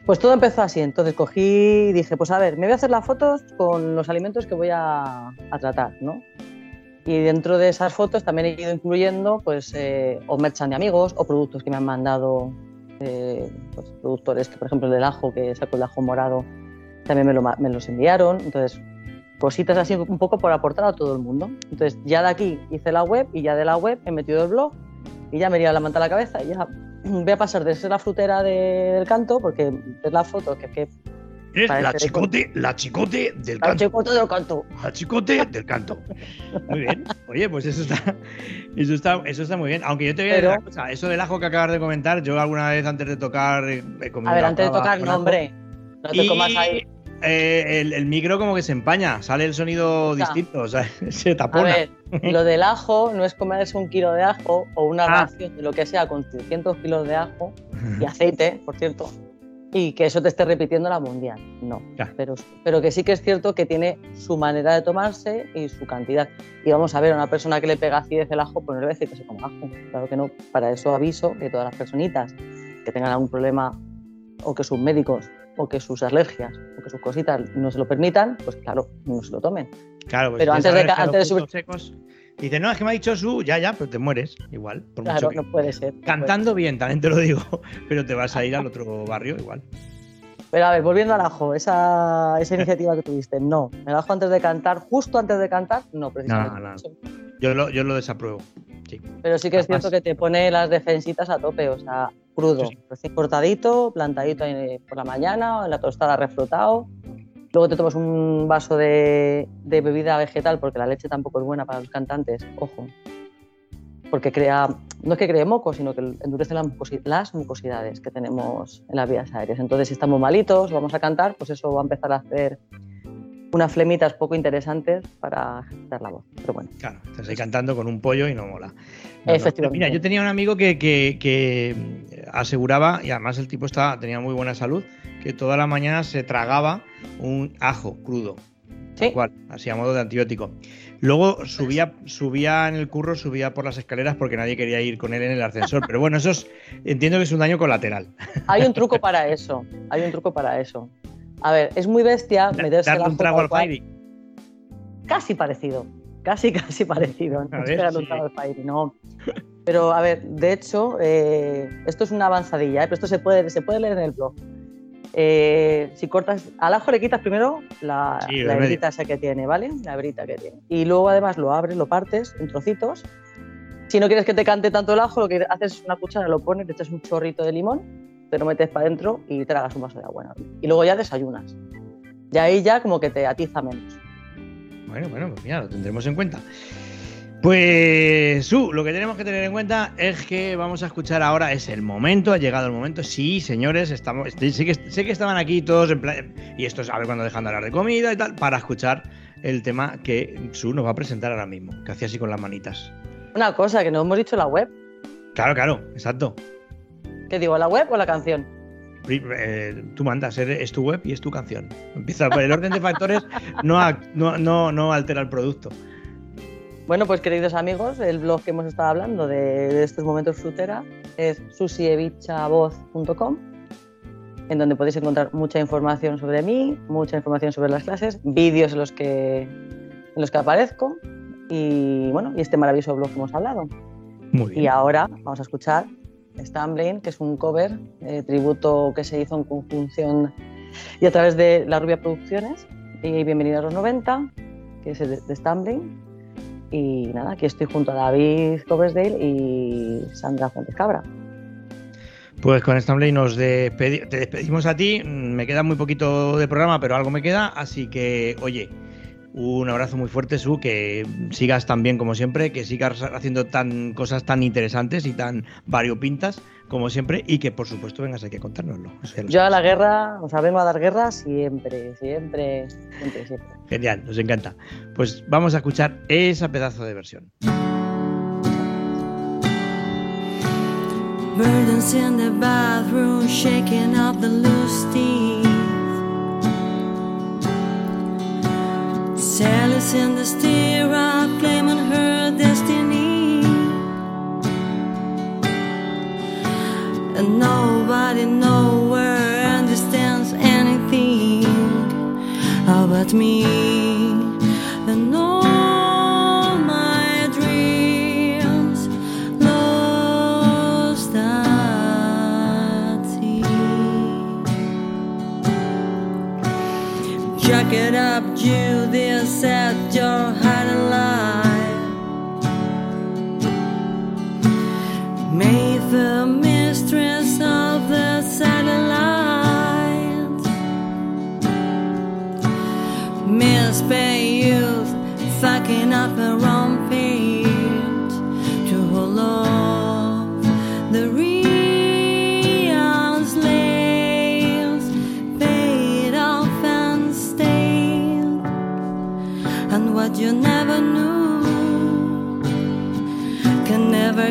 Pues todo empezó así, entonces cogí y dije, pues a ver, me voy a hacer las fotos con los alimentos que voy a, a tratar, ¿no? Y dentro de esas fotos también he ido incluyendo pues, eh, o merchan de amigos o productos que me han mandado eh, pues, productores, que por ejemplo el del ajo, que saco el ajo morado, también me, lo me los enviaron. Entonces, cositas así un poco por aportar a todo el mundo. Entonces, ya de aquí hice la web y ya de la web he metido el blog y ya me iría la manta a la cabeza y ya voy a pasar de ser la frutera de- del canto, porque ves la foto que, que Parece la chicote, la chicote del la canto. chicote del canto. La chicote del canto. Muy bien. Oye, pues eso está, eso está, eso está muy bien. Aunque yo te voy a decir Pero- una cosa, eso del ajo que acabas de comentar, yo alguna vez antes de tocar eh, he comido A ver, antes de tocar, no, hombre. No te Y, comas ahí. eh, el, el micro como que se empaña, sale el sonido distinto, o sea, se A tapona. ver, lo del ajo no es comerse un kilo de ajo o una Ah. ración de lo que sea con 300 kilos de ajo y aceite, por cierto, y que eso te esté repitiendo la mundial. No. Ya. Pero, pero que sí que es cierto que tiene su manera de tomarse y su cantidad. Y vamos a ver, a una persona que le pega acidez el ajo, pues no le voy a decir que se coma ajo. Claro que no. Para eso aviso que todas las personitas que tengan algún problema o que sus médicos o que sus alergias o que sus cositas no se lo permitan, pues claro, no se lo tomen. Claro, pues Pero antes de antes de frutos secos, dice, no, es que me ha dicho su, ya, ya, pero te mueres igual. Por Claro, mucho que- no puede ser. no puede Cantando bien, también te lo digo, pero te vas a ir al otro barrio igual. Pero a ver, volviendo al ajo, esa, esa iniciativa que tuviste, no. El ajo antes de cantar, justo antes de cantar, no, precisamente. No, no. Yo lo, yo lo desapruebo. Sí. Pero sí que es Además- cierto que te pone las defensitas a tope, o sea, crudo, recién cortadito, plantadito por la mañana, en la tostada reflotado. Luego te tomas un vaso de, de bebida vegetal, porque la leche tampoco es buena para los cantantes, ojo. Porque crea, no es que cree moco, sino que endurece las, mucosi- las mucosidades que tenemos en las vías aéreas. Entonces, si estamos malitos, vamos a cantar, pues eso va a empezar a hacer unas flemitas poco interesantes para ejercitar la voz. Pero bueno. Claro, estás ahí cantando con un pollo y no mola. No, no. Efectivamente. Mira, yo tenía un amigo que, que- que, aseguraba, y además el tipo estaba, tenía muy buena salud, que toda la mañana se tragaba un ajo crudo. Tal cual, así a modo de antibiótico. Luego subía, subía en el curro, subía por las escaleras porque nadie quería ir con él en el ascensor. Pero bueno, eso es, entiendo que es un daño colateral. Hay un truco para eso. Hay un truco para eso. A ver, es muy bestia meterse Darle un trago al. Fairy. Casi parecido. Casi, casi parecido. No ver, un sí. trago al Fairy, no. Pero a ver, de hecho, eh, esto es una avanzadilla, ¿eh? pero esto se puede, se puede leer en el blog. Eh, si cortas, al ajo le quitas primero la, Sí, la hebrita esa que tiene, ¿vale? La hebrita que tiene. Y luego además lo abres, lo partes en trocitos. Si no quieres que te cante tanto el ajo, lo que haces es una cuchara, lo pones, le echas un chorrito de limón, te lo metes para adentro y tragas un vaso de agua. ¿no? Y luego ya desayunas. Y ahí ya como que te atiza menos. Bueno, bueno, pues mira, lo tendremos en cuenta. Pues, Su, lo que tenemos que tener en cuenta es que vamos a escuchar ahora, es el momento, ha llegado el momento. Sí, señores, estamos, sé, que, sé que estaban aquí todos en plan, y esto es a ver cuando dejan de hablar de comida y tal, para escuchar el tema que Su nos va a presentar ahora mismo, que hacía así con las manitas. Una cosa que no hemos dicho la web. Claro, claro, exacto. ¿Qué digo, la web o la canción? Eh, tú mandas, es tu web y es tu canción. Empieza por el orden de factores, no, ac- no, no, no altera el producto. Bueno, pues queridos amigos, el blog que hemos estado hablando de, de estos momentos frutera es susievichavvoz.com, en donde podéis encontrar mucha información sobre mí, mucha información sobre las clases, vídeos en los que, en los que aparezco y bueno, y este maravilloso blog que hemos hablado. Muy bien. Y ahora vamos a escuchar Stumbling, que es un cover, eh, tributo que se hizo en conjunción y a través de La Rubia Producciones. Y bienvenido a los 90, que es el de, de Stumbling. Y nada, aquí estoy junto a David Coverdale y Sandra Fuentes Cabra. Pues con Stanley nos despedi- te despedimos a ti. Mm, Me queda muy poquito de programa, pero algo me queda. Así que, oye, un abrazo muy fuerte, Su, que sigas tan bien como siempre, que sigas haciendo tan cosas tan interesantes y tan variopintas como siempre, y que por supuesto vengas aquí a contárnoslo. Lo Yo a la guerra, o sea, vengo a dar guerra siempre, siempre, siempre, siempre. Genial, nos encanta. Pues vamos a escuchar esa pedazo de versión. Burdens in the bathroom, shaking up the loose teeth. Sally's in the stirrup, claiming her destiny. And nobody nowhere understands anything about me. And all my dreams lost at sea. Jack it up, Judy, set your heart alive.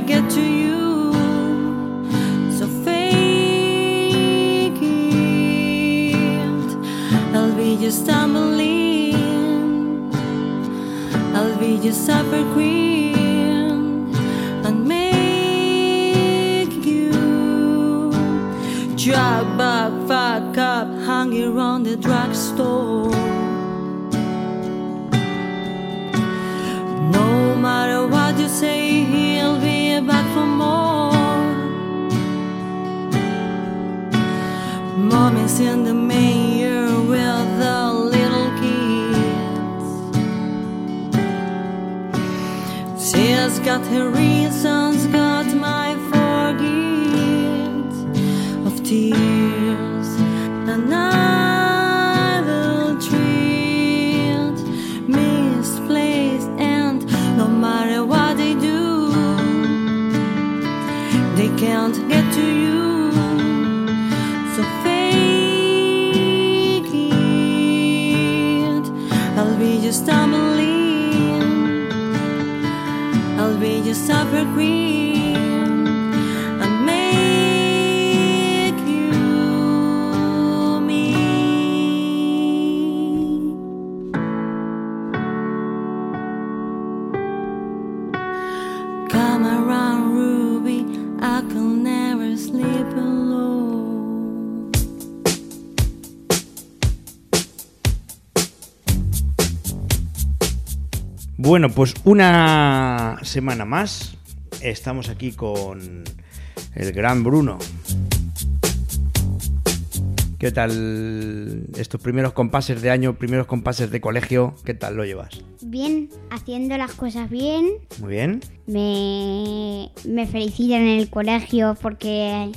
Get to you. So fake it. I'll be just stumbling. I'll be your supper queen and make you drug back, fuck up, hang around the drugstore. In the mayor with the little kids. She's got her reasons, Bueno, pues una semana más. Estamos aquí con el gran Bruno. ¿Qué tal estos primeros compases de año, primeros compases de colegio? ¿Qué tal lo llevas? Bien, haciendo las cosas bien. Muy bien. Me, me felicitan en el colegio porque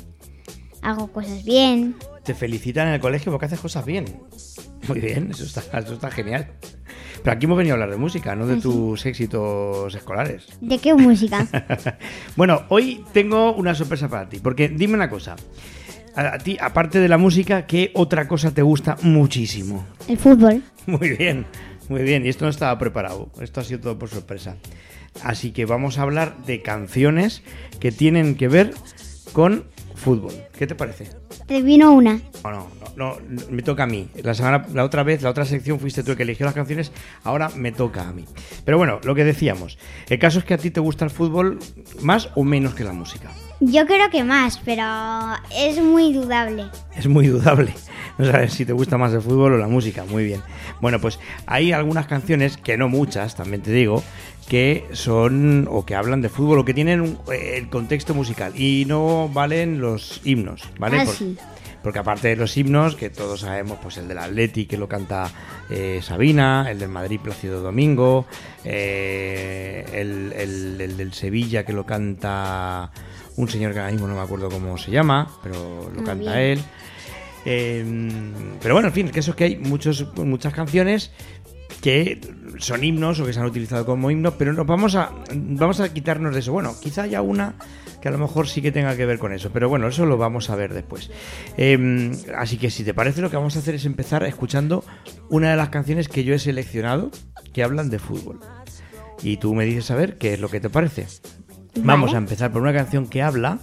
hago cosas bien. Te felicitan en el colegio porque haces cosas bien. Muy bien, eso está, eso está genial. Pero aquí hemos venido a hablar de música, no de tus éxitos escolares. ¿De qué música? bueno, hoy tengo una sorpresa para ti, porque dime una cosa. A ti, aparte de la música, ¿qué otra cosa te gusta muchísimo? El fútbol. Muy bien, muy bien. Y esto no estaba preparado. Esto ha sido todo por sorpresa. Así que vamos a hablar de canciones que tienen que ver con fútbol. ¿Qué te parece? Te vino una. No, no, no, no, me toca a mí. La semana, la otra vez, la otra sección fuiste tú el que eligió las canciones, ahora me toca a mí. Pero bueno, lo que decíamos, el caso es que a ti te gusta el fútbol más o menos que la música. Yo creo que más, pero es muy dudable. Es muy dudable. No sabes si te gusta más el fútbol o la música. Muy bien. Bueno, pues hay algunas canciones, que no muchas, también te digo, que son o que hablan de fútbol o que tienen un- eh, el contexto musical y no valen los himnos, ¿vale? Ah, Por- sí. Porque aparte de los himnos, que todos sabemos, pues el del Atleti que lo canta eh, Sabina, el del Madrid Plácido Domingo, eh, el, el- el del Sevilla que lo canta un señor que ahora mismo no me acuerdo cómo se llama, pero lo Muy canta bien. él. Eh, pero bueno, en fin, que eso es que hay muchos, muchas canciones que son himnos o que se han utilizado como himnos, pero nos vamos a, vamos a quitarnos de eso. Bueno, quizá haya una que a lo mejor sí que tenga que ver con eso, pero bueno, eso lo vamos a ver después. Eh, así que si te parece, lo que vamos a hacer es empezar escuchando una de las canciones que yo he seleccionado que hablan de fútbol. Y tú me dices a ver qué es lo que te parece. Vamos a empezar por una canción que habla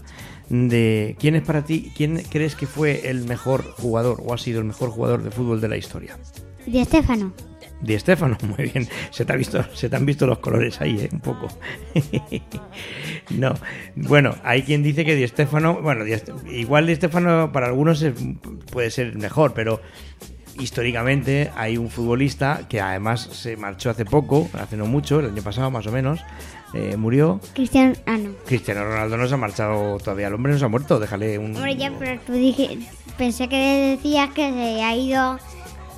de quién es para ti, quién crees que fue el mejor jugador o ha sido el mejor jugador de fútbol de la historia. Di Estefano. Di Stefano, muy bien. Se te, ha visto, se te han visto los colores ahí, ¿eh? Un poco. no. Bueno, hay quien dice que Di Stefano, bueno, Di igual Di Stefano para algunos es- puede ser mejor, pero históricamente hay un futbolista que además se marchó hace poco, hace no mucho, el año pasado más o menos, eh, murió. Cristian. Ah, no. Cristiano Ronaldo no se ha marchado todavía, el hombre no se ha muerto, déjale un... Hombre, ya, pero tú dije. Pensé que decías que se ha ido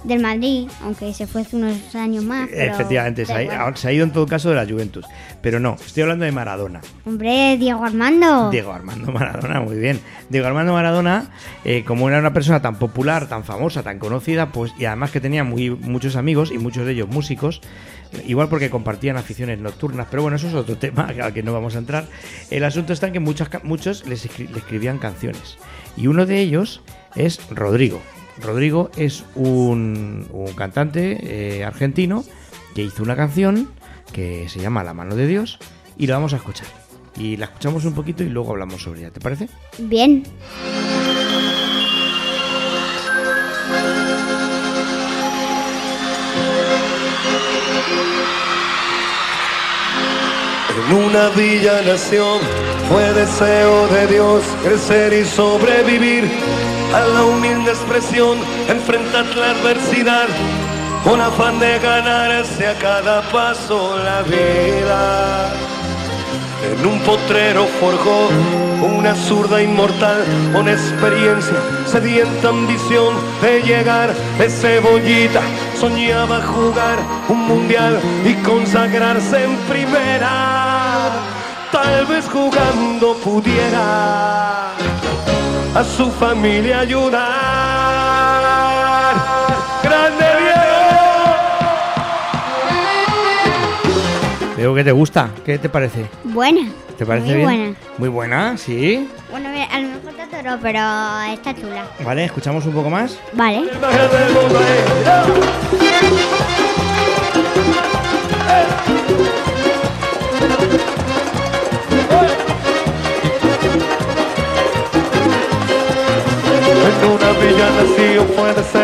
del Madrid, aunque se fue hace unos años más. Pero Efectivamente, se ha, igual. se ha ido en todo caso de la Juventus. Pero no, estoy hablando de Maradona. Hombre, Diego Armando. Diego Armando Maradona, muy bien. Diego Armando Maradona, eh, como era una persona tan popular, tan famosa, tan conocida, pues y además que tenía muy, muchos amigos y muchos de ellos músicos, igual porque compartían aficiones nocturnas, pero bueno, eso es otro tema al que no vamos a entrar. El asunto está en que muchas, ca- muchos les escri- le escribían canciones y uno de ellos es Rodrigo. Rodrigo es un, un cantante eh, argentino que hizo una canción que se llama La mano de Dios y la vamos a escuchar. Y la escuchamos un poquito y luego hablamos sobre ella, ¿te parece? Bien. En una villa nación fue deseo de Dios crecer y sobrevivir a la humilde expresión, enfrentar la adversidad con afán de ganarse a cada paso la vida. En un potrero forjó una zurda inmortal con experiencia, sedienta ambición de llegar de cebollita. Soñaba jugar un mundial y consagrarse en primera. Tal vez jugando pudiera a su familia ayudar. Veo que te gusta. ¿Qué te parece? Buena. ¿Te parece Muy bien? buena. Muy buena, sí. Bueno, mira, a lo mejor te atoró, pero está chula. Vale, escuchamos un poco más. Vale. En una villa nació fue deseo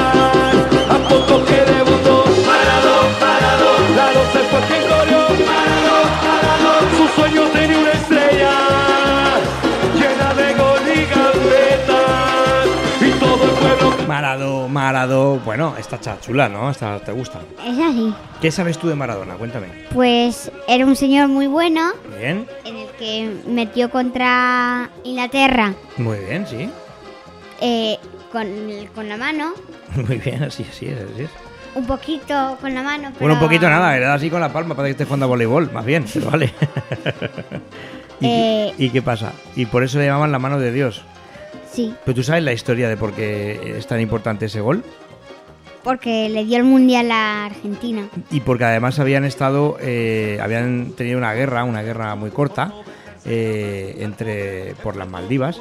Marado, Marado. Bueno, esta está chula, ¿no? Esta te gusta. Es así. ¿Qué sabes tú de Maradona? Cuéntame. Pues era un señor muy bueno Bien, en el que metió contra Inglaterra muy bien, sí. eh, con, con la mano, Muy bien, así, así es, así es. un poquito con la mano. Bueno, un poquito nada, le da así con la palma para que estés jugando a voleibol, más bien, pero vale. ¿Y, Eh. y qué pasa? Y por eso le llamaban la mano de Dios. Sí, Pero tú sabes la historia de por qué es tan importante ese gol. porque le dio el mundial a Argentina. Y porque además habían estado, eh, habían tenido una guerra, una guerra muy corta, eh, entre por las Maldivas,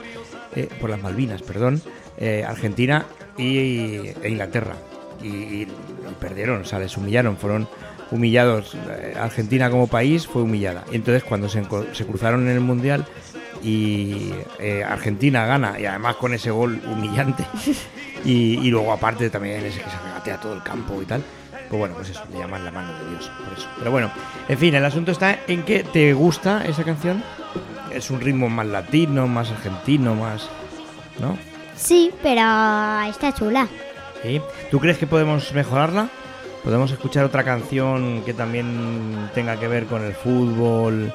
eh, por las Malvinas, perdón, eh, Argentina y, e Inglaterra. Y, y perdieron, o sea, les humillaron, fueron humillados. Eh, Argentina como país fue humillada. Y entonces cuando se cruzaron en el Mundial y eh, Argentina gana, y además con ese gol humillante, y, y luego aparte también ese que se regatea todo el campo y tal, pues bueno, pues eso, le llaman la mano de Dios, por eso. Pero bueno, en fin, el asunto está en que te gusta esa canción. Es un ritmo más latino, más argentino, más... ¿no? Sí, pero está chula. ¿Sí? ¿Tú crees que podemos mejorarla? ¿Podemos escuchar otra canción que también tenga que ver con el fútbol?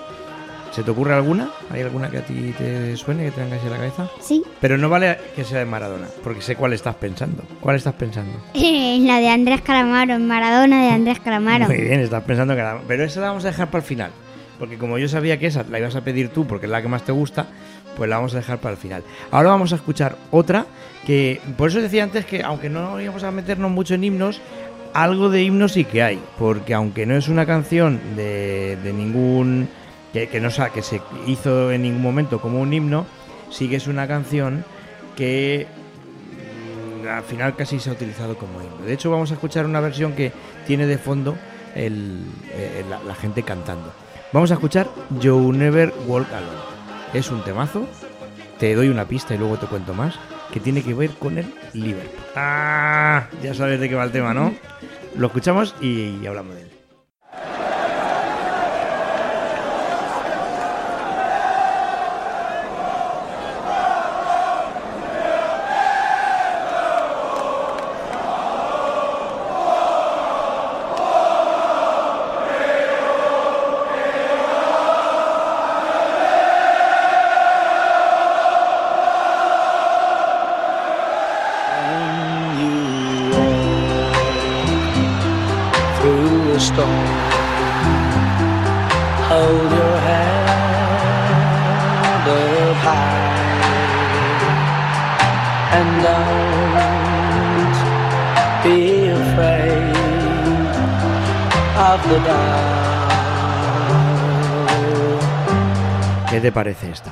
¿Se te ocurre alguna? ¿Hay alguna que a ti te suene, que te venga así a la cabeza? Sí. Pero no vale que sea de Maradona, porque sé cuál estás pensando. ¿Cuál estás pensando? la de Andrés Calamaro, Maradona de Andrés Calamaro. Muy bien, estás pensando que la... Pero esa la vamos a dejar para el final. Porque como yo sabía que esa la ibas a pedir tú porque es la que más te gusta, pues la vamos a dejar para el final. Ahora vamos a escuchar otra que, por eso decía antes que aunque no íbamos a meternos mucho en himnos, algo de himnos sí que hay. Porque aunque no es una canción de, de ningún... Que, que no que se hizo en ningún momento como un himno, sí que es una canción que mm, al final casi se ha utilizado como himno. De hecho, vamos a escuchar una versión que tiene de fondo el- eh, la, la gente cantando. Vamos a escuchar You Never Walk Alone. Es un temazo. Te doy una pista y luego te cuento más. Que tiene que ver con el Liverpool. Ah, ya sabes de qué va el tema, ¿no? Lo escuchamos y, y hablamos de él. ¿Qué te parece esta?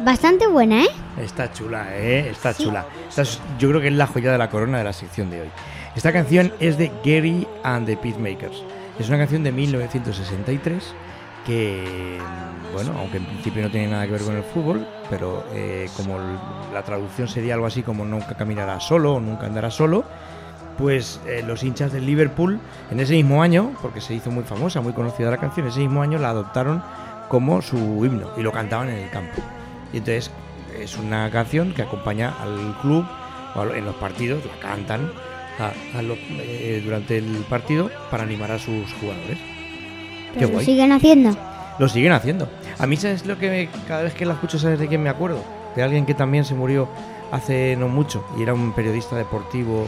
Bastante buena, ¿eh? Está chula, ¿eh? Está chula. Esta es- yo creo que es la joya de la corona de la sección de hoy. Esta canción es de Gary and the Peacemakers. Es una canción de 1963 que, bueno, aunque en principio no tiene nada que ver con el fútbol, pero eh, como la traducción sería algo así como nunca caminará solo o nunca andará solo, pues eh, los hinchas del Liverpool en ese mismo año, porque se hizo muy famosa, muy conocida la canción, ese mismo año la adoptaron como su himno y lo cantaban en el campo. Y entonces es una canción que acompaña al club o en los partidos, la cantan a- a lo- eh, durante el partido para animar a sus jugadores. Qué lo guay. siguen haciendo. Lo siguen haciendo. A mí, ¿sabes lo que me- cada vez que la escucho, ¿sabes de quién me acuerdo? De alguien que también se murió hace no mucho y era un periodista deportivo.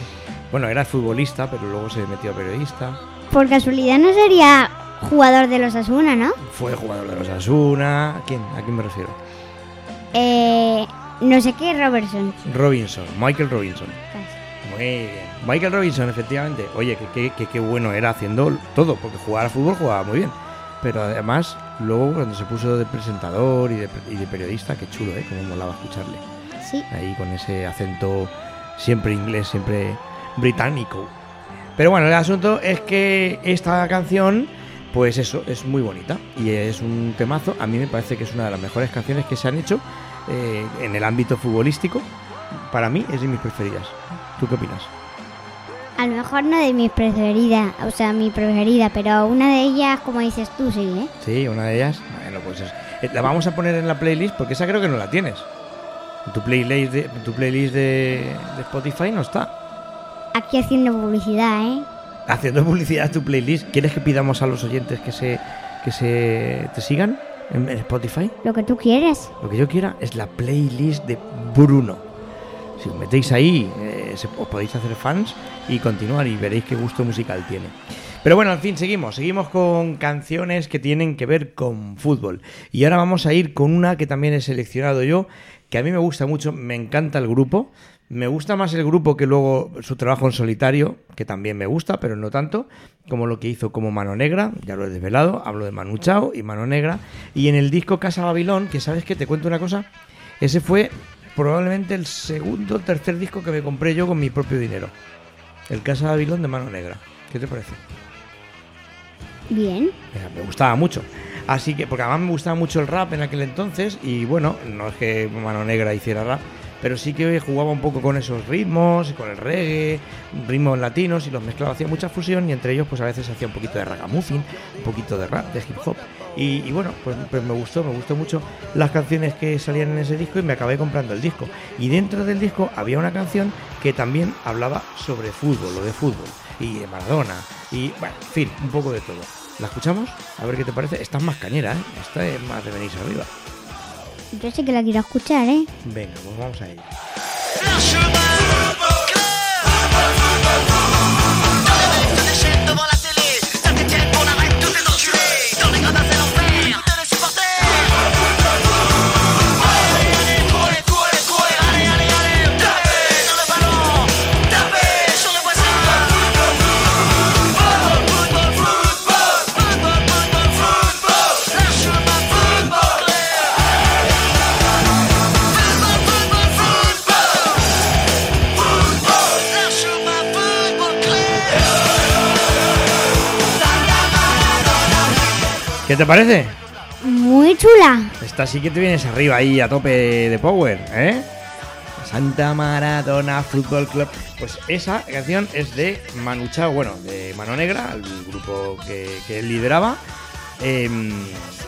Bueno, era futbolista, pero luego se metió a periodista. Por casualidad no sería jugador de los Asuna, ¿no? Fue jugador de los Asuna. ¿A quién? ¿A quién me refiero? Eh, no sé qué, Robertson. Robinson, Michael Robinson. Muy bien. Michael Robinson, efectivamente. Oye, que qué que, qué bueno era haciendo todo, porque jugar al fútbol jugaba muy bien. Pero además, luego cuando se puso de presentador y de, y de periodista, qué chulo, ¿eh? Como molaba escucharle. Sí. Ahí con ese acento siempre inglés, siempre británico. Pero bueno, el asunto es que esta canción, pues eso, es muy bonita y es un temazo. A mí me parece que es una de las mejores canciones que se han hecho eh, en el ámbito futbolístico. Para mí es de mis preferidas. ¿Tú qué opinas? A lo mejor no de mis preferidas, o sea, mi preferida, pero una de ellas, como dices tú, sí, ¿eh? Sí, una de ellas. Bueno, pues es- eh, la vamos a poner en la playlist porque esa creo que no la tienes. En tu playlist de, tu playlist de, de Spotify no está. Aquí haciendo publicidad, ¿eh? Haciendo publicidad a tu playlist. ¿Quieres que pidamos a los oyentes que se que se te sigan en, Spotify? Lo que tú quieres. Lo que yo quiera es la playlist de Bruno. Si os metéis ahí, eh, se- os podéis hacer fans y continuar y veréis qué gusto musical tiene. Pero bueno, en fin, seguimos. Seguimos con canciones que tienen que ver con fútbol. Y ahora vamos a ir con una que también he seleccionado yo, que a mí me gusta mucho, me encanta el grupo. Me gusta más el grupo que luego su trabajo en solitario, que también me gusta, pero no tanto, como lo que hizo como Mano Negra, ya lo he desvelado, hablo de Manu Chao y Mano Negra. Y en el disco Casa Babilón, que sabes que te cuento una cosa, ese fue probablemente el segundo o tercer disco que me compré yo con mi propio dinero. El Casa Babilón de Mano Negra. ¿Qué te parece? Bien. Me gustaba mucho. Así que, porque además me gustaba mucho el rap en aquel entonces, y bueno, no es que Mano Negra hiciera rap, pero sí que jugaba un poco con esos ritmos, con el reggae, ritmos latinos y los mezclaba, hacía mucha fusión y entre ellos pues a veces hacía un poquito de ragamuffin, un poquito de rap, de hip hop. Y, bueno, pues, pues me gustó, me gustó mucho las canciones que salían en ese disco y me acabé comprando el disco. Y dentro del disco había una canción que también hablaba sobre fútbol, o de fútbol, y de Maradona, y bueno, en fin, un poco de todo. ¿La escuchamos? A ver qué te parece. Esta es más cañera, ¿eh? Esta es más de venirse arriba. Yo sé que la quiero escuchar, ¿eh? Venga, pues vamos a ello. ¿Qué te parece? Muy chula. Esta sí que te vienes arriba ahí a tope de power, ¿eh? Santa Maratona Fútbol Club. Pues esa canción es de Manu Chao, bueno, de Mano Negra, el grupo que, que él lideraba. Eh,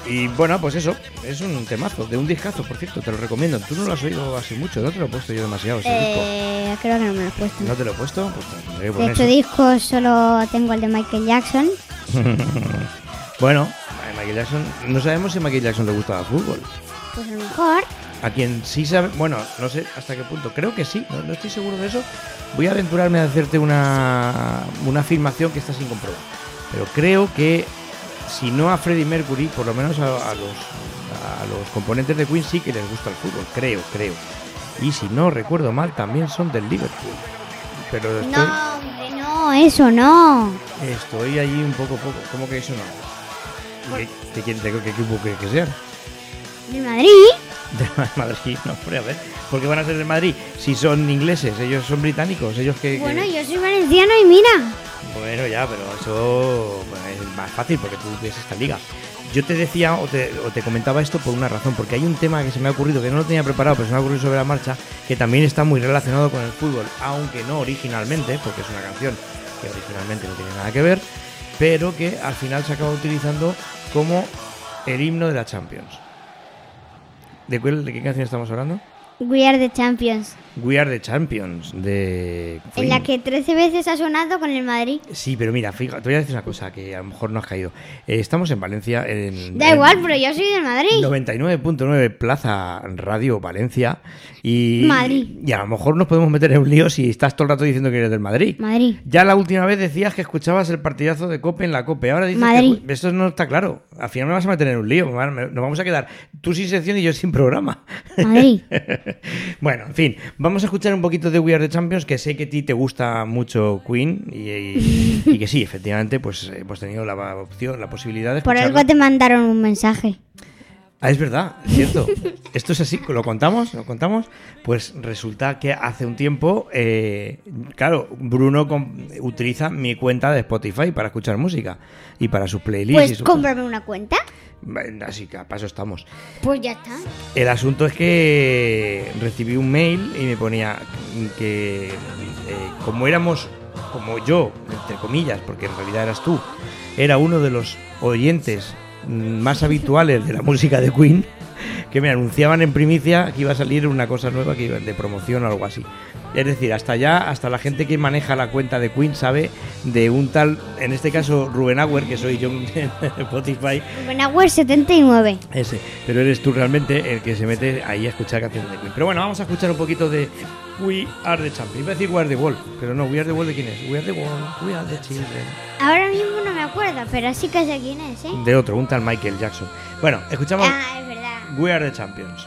y bueno, pues eso, es un temazo, de un discazo, por cierto, te lo recomiendo. Tú no lo has oído así mucho, no te lo he puesto yo demasiado ese Eh, creo que no me lo he puesto. disco. ¿No te lo he puesto? Pues te De hecho, eso. discos solo tengo el de Michael Jackson. bueno, a Michael Jackson, no sabemos si a Michael Jackson le gustaba el fútbol. Pues a lo mejor. A quien sí sabe, bueno, no sé hasta qué punto, creo que sí, no, no estoy seguro de eso. Voy a aventurarme a hacerte una, una afirmación que está sin comprobar. Pero creo que si no a Freddie Mercury, por lo menos a, a los, a los componentes de Queen sí que les gusta el fútbol, creo, creo. Y si no recuerdo mal, también son del Liverpool. Pero estoy, No, hombre, no, eso no. estoy allí un poco, poco. ¿Cómo que eso no? ¿De, de quién, de qué equipo que, que sean? ¿Del Madrid? De Madrid, no, hombre, a ver. ¿Por qué van a ser de Madrid? Si son ingleses, ellos son británicos, ellos que... que- Bueno, yo soy valenciano y mira. Bueno, ya, pero eso bueno, es más fácil porque tú ves esta liga. Yo te decía o te, o te comentaba esto por una razón, porque hay un tema que se me ha ocurrido, que no lo tenía preparado, pero se me ha ocurrido sobre la marcha, que también está muy relacionado con el fútbol, aunque no originalmente, porque es una canción que originalmente no tiene nada que ver, pero que al final se acaba utilizando como el himno de la Champions. ¿De, de qué canción estamos hablando? We are the champions. We Are the Champions, de... En la que 13 veces ha sonado con el Madrid. Sí, pero mira, fíjate, te voy a decir una cosa que a lo mejor no has caído. Eh, estamos en Valencia, en, Da en igual, pero yo soy del Madrid. 99.9 Plaza Radio Valencia y, Madrid. y a lo mejor nos podemos meter en un lío si estás todo el rato diciendo que eres del Madrid. Madrid. Ya la última vez decías que escuchabas el partidazo de Cope en la Cope. Ahora dices Madrid. que esto no está claro. Al final me vas a meter en un lío. Nos vamos a quedar tú sin sección y yo sin programa. Madrid. bueno, en fin, vamos a escuchar un poquito de We Are the Champions, que sé que a ti te gusta mucho Queen y, y- y que sí, efectivamente, pues hemos tenido la opción, la posibilidad de Por escucharla. algo te mandaron un mensaje. Ah, es verdad, es cierto. Esto es así, ¿lo contamos? ¿Lo contamos? Pues resulta que hace un tiempo, eh, claro, Bruno utiliza mi cuenta de Spotify para escuchar música y para sus playlists. y Pues sus cómprame una cuenta. Así que a paso estamos. Pues ya está. El asunto es que recibí un mail y me ponía que eh, como éramos, como yo, entre comillas, porque en realidad eras tú, era uno de los oyentes más habituales de la música de Queen, que me anunciaban en primicia que iba a salir una cosa nueva que iba de promoción o algo así. Es decir, hasta allá, hasta la gente que maneja la cuenta de Queen sabe de un tal, en este caso Ruben Auer, que soy yo en Spotify, Benauer 79. ese. Pero eres tú realmente el que se mete ahí a escuchar canciones de Queen. Pero bueno, vamos a escuchar un poquito de We Are the Champions. Iba a decir We Are the World, pero no, We Are the World de quién es. We Are the World, We Are the Children. Ahora mismo no me acuerdo, pero sí que sé quién es, ¿eh? De otro, un tal Michael Jackson. Bueno, escuchamos Ah, es verdad. We Are the Champions.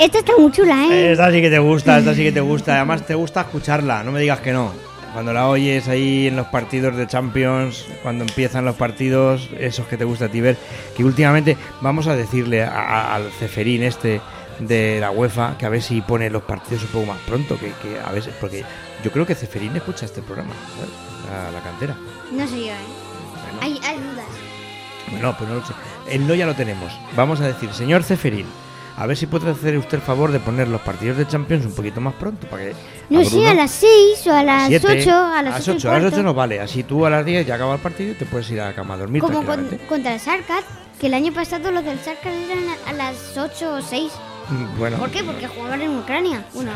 Esta está muy chula, ¿eh? Esta sí que te gusta, esta sí que te gusta. Además te gusta escucharla, no me digas que no. Cuando la oyes ahí en los partidos de Champions, cuando empiezan los partidos, esos que te gusta a ti ver, que últimamente vamos a decirle a- a- al Ceferín este de la UEFA que a ver si pone los partidos un poco más pronto, que, que a veces, porque yo creo que Ceferín escucha este programa, ¿sabes? La, la cantera. No sé yo, ¿eh? Hay, hay dudas. Bueno, pues no lo sé. El no ya lo tenemos. Vamos a decir, señor Ceferín, a ver si puede hacer usted el favor de poner los partidos de Champions un poquito más pronto, para que No sé, a las 6 o a las siete, 8, a las 8, y 8, a las 8 cuarto. no vale. Así tú a las 10 ya acaba el partido y te puedes ir a la cama a dormir Como con- contra el Sarkat, que el año pasado los del Sarkat eran a, a las 8 o 6. Mm, Bueno, ¿Por qué? Porque jugaban en Ucrania. Bueno,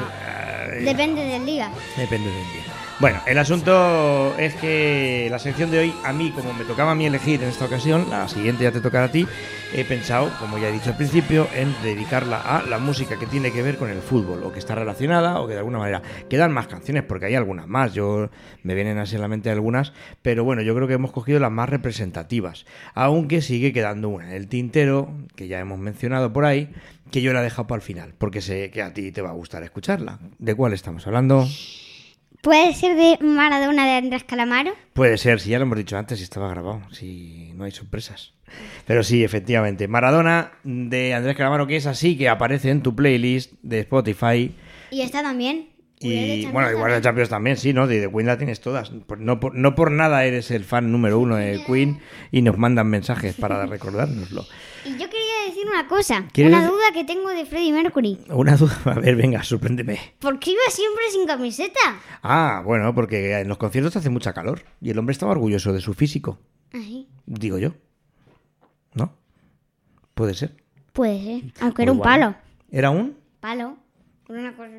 depende del día. depende del día. Bueno, el asunto es que la sección de hoy, a mí, como me tocaba a mí elegir en esta ocasión, la siguiente ya te tocará a ti, he pensado, como ya he dicho al principio, en dedicarla a la música que tiene que ver con el fútbol, o que está relacionada, o que de alguna manera quedan más canciones, porque hay algunas más, yo me vienen así en la mente algunas, pero bueno, yo creo que hemos cogido las más representativas, aunque sigue quedando una, el tintero, que ya hemos mencionado por ahí, que yo la he dejado para el final, porque sé que a ti te va a gustar escucharla. ¿De cuál estamos hablando? ¿Puede ser de Maradona de Andrés Calamaro? Puede ser, si ya lo hemos dicho antes, si estaba grabado, si no hay sorpresas. Pero sí, efectivamente. Maradona de Andrés Calamaro, que es así, que aparece en tu playlist de Spotify. Y está también. Y bueno, igual de Champions también, sí, ¿no? De Queen la tienes todas. Por- No por, no por nada eres el fan número uno de Queen y nos mandan mensajes para recordárnoslo. Y yo quería decir una cosa, ¿Quieres una decir- duda que tengo de Freddie Mercury. Una duda, a ver, venga, sorpréndeme. ¿Por qué iba siempre sin camiseta? Ah, bueno, porque en los conciertos hace mucha calor y el hombre estaba orgulloso de su físico, Ay, digo yo. ¿No? Puede ser. puede ser, aunque O era un palo. ¿Era un? Palo. Una cosa...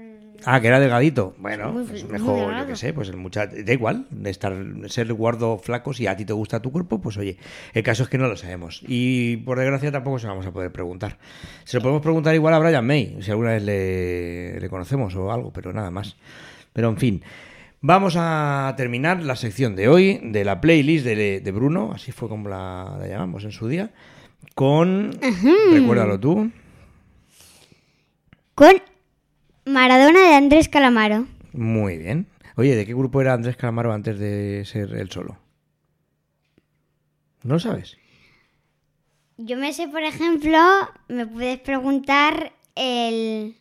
Ah, que era delgadito. Bueno, Muy- pues mejor, yo qué sé, pues el muchacho. Da igual, de estar, ser guardo flaco, si a ti te gusta tu cuerpo, pues oye, el caso es que no lo sabemos. Y por desgracia tampoco se lo vamos a poder preguntar. Se lo podemos preguntar igual a Brian May, si alguna vez le, le conocemos o algo, pero nada más. Pero en fin. Vamos a terminar la sección de hoy de la playlist de, de Bruno, así fue como la, la llamamos en su día, con... Recuérdalo tú. Con Maradona de Andrés Calamaro. Muy bien. Oye, ¿de qué grupo era Andrés Calamaro antes de ser él solo? ¿No lo sabes? Yo me sé, por ejemplo, me puedes preguntar el...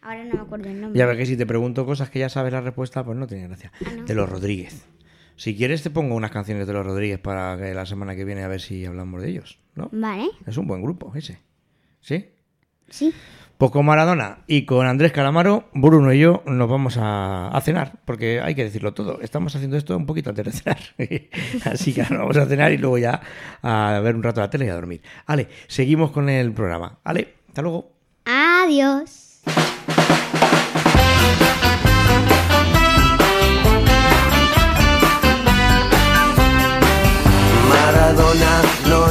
Ahora no me acuerdo el nombre. Ya ves que si te pregunto cosas que ya sabes la respuesta, pues no tiene gracia. Ah, no. De los Rodríguez. Si quieres te pongo unas canciones de los Rodríguez para que la semana que viene a ver si hablamos de ellos, ¿no? Vale, Es un buen grupo ese. ¿Sí? sí. Pues con Maradona y con Andrés Calamaro, Bruno y yo nos vamos a, a cenar, porque hay que decirlo todo. Estamos haciendo esto un poquito antes de cenar. Así que ahora vamos a cenar y luego ya a ver un rato la tele y a dormir. Vale, seguimos con el programa. Vale, hasta luego. Adiós. Maradona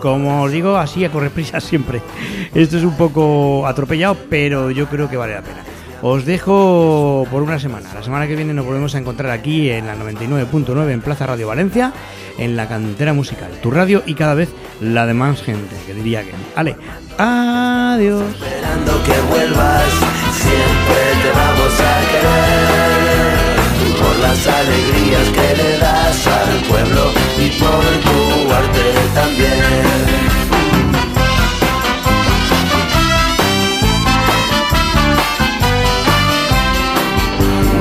Como os digo, así a correr prisa siempre. Esto es un poco atropellado, pero yo creo que vale la pena. Os dejo por una semana. La semana que viene nos volvemos a encontrar aquí en la 99.9 en Plaza Radio Valencia, en la cantera musical, tu radio y cada vez la de más gente, que diría que. Vale, adiós. esperando que vuelvas, siempre te vamos a querer. Por las alegrías que le das al pueblo y por tu arte también.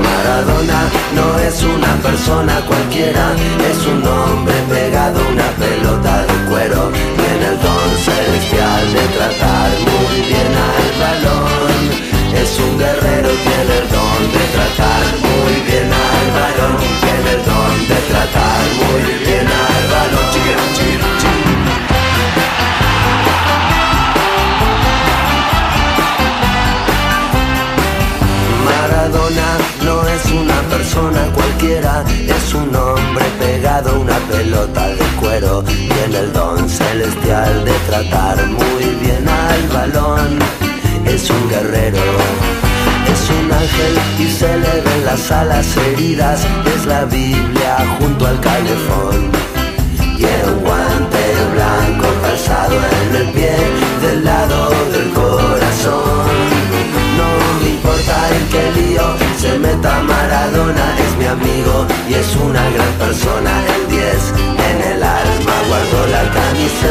Maradona no es una persona cualquiera, es un hombre pegado a una pelota de cuero. Tiene el don celestial de tratar muy bien al balón. Es un guerrero, tiene el don de tratar muy bien varón tiene el don de tratar muy bien al balón. Chiquero, chiquero, chiquero. Maradona no es una persona cualquiera, es un hombre pegado a una pelota de cuero. Tiene el don celestial de tratar muy bien al balón. Es un guerrero es un ángel y se le ven las alas heridas. Es la Biblia junto al calefón. Y el guante blanco calzado en el pie del lado del corazón. No me importa el que lío se meta Maradona, es mi amigo y es una gran persona. El 10 en el alma guardó la camisa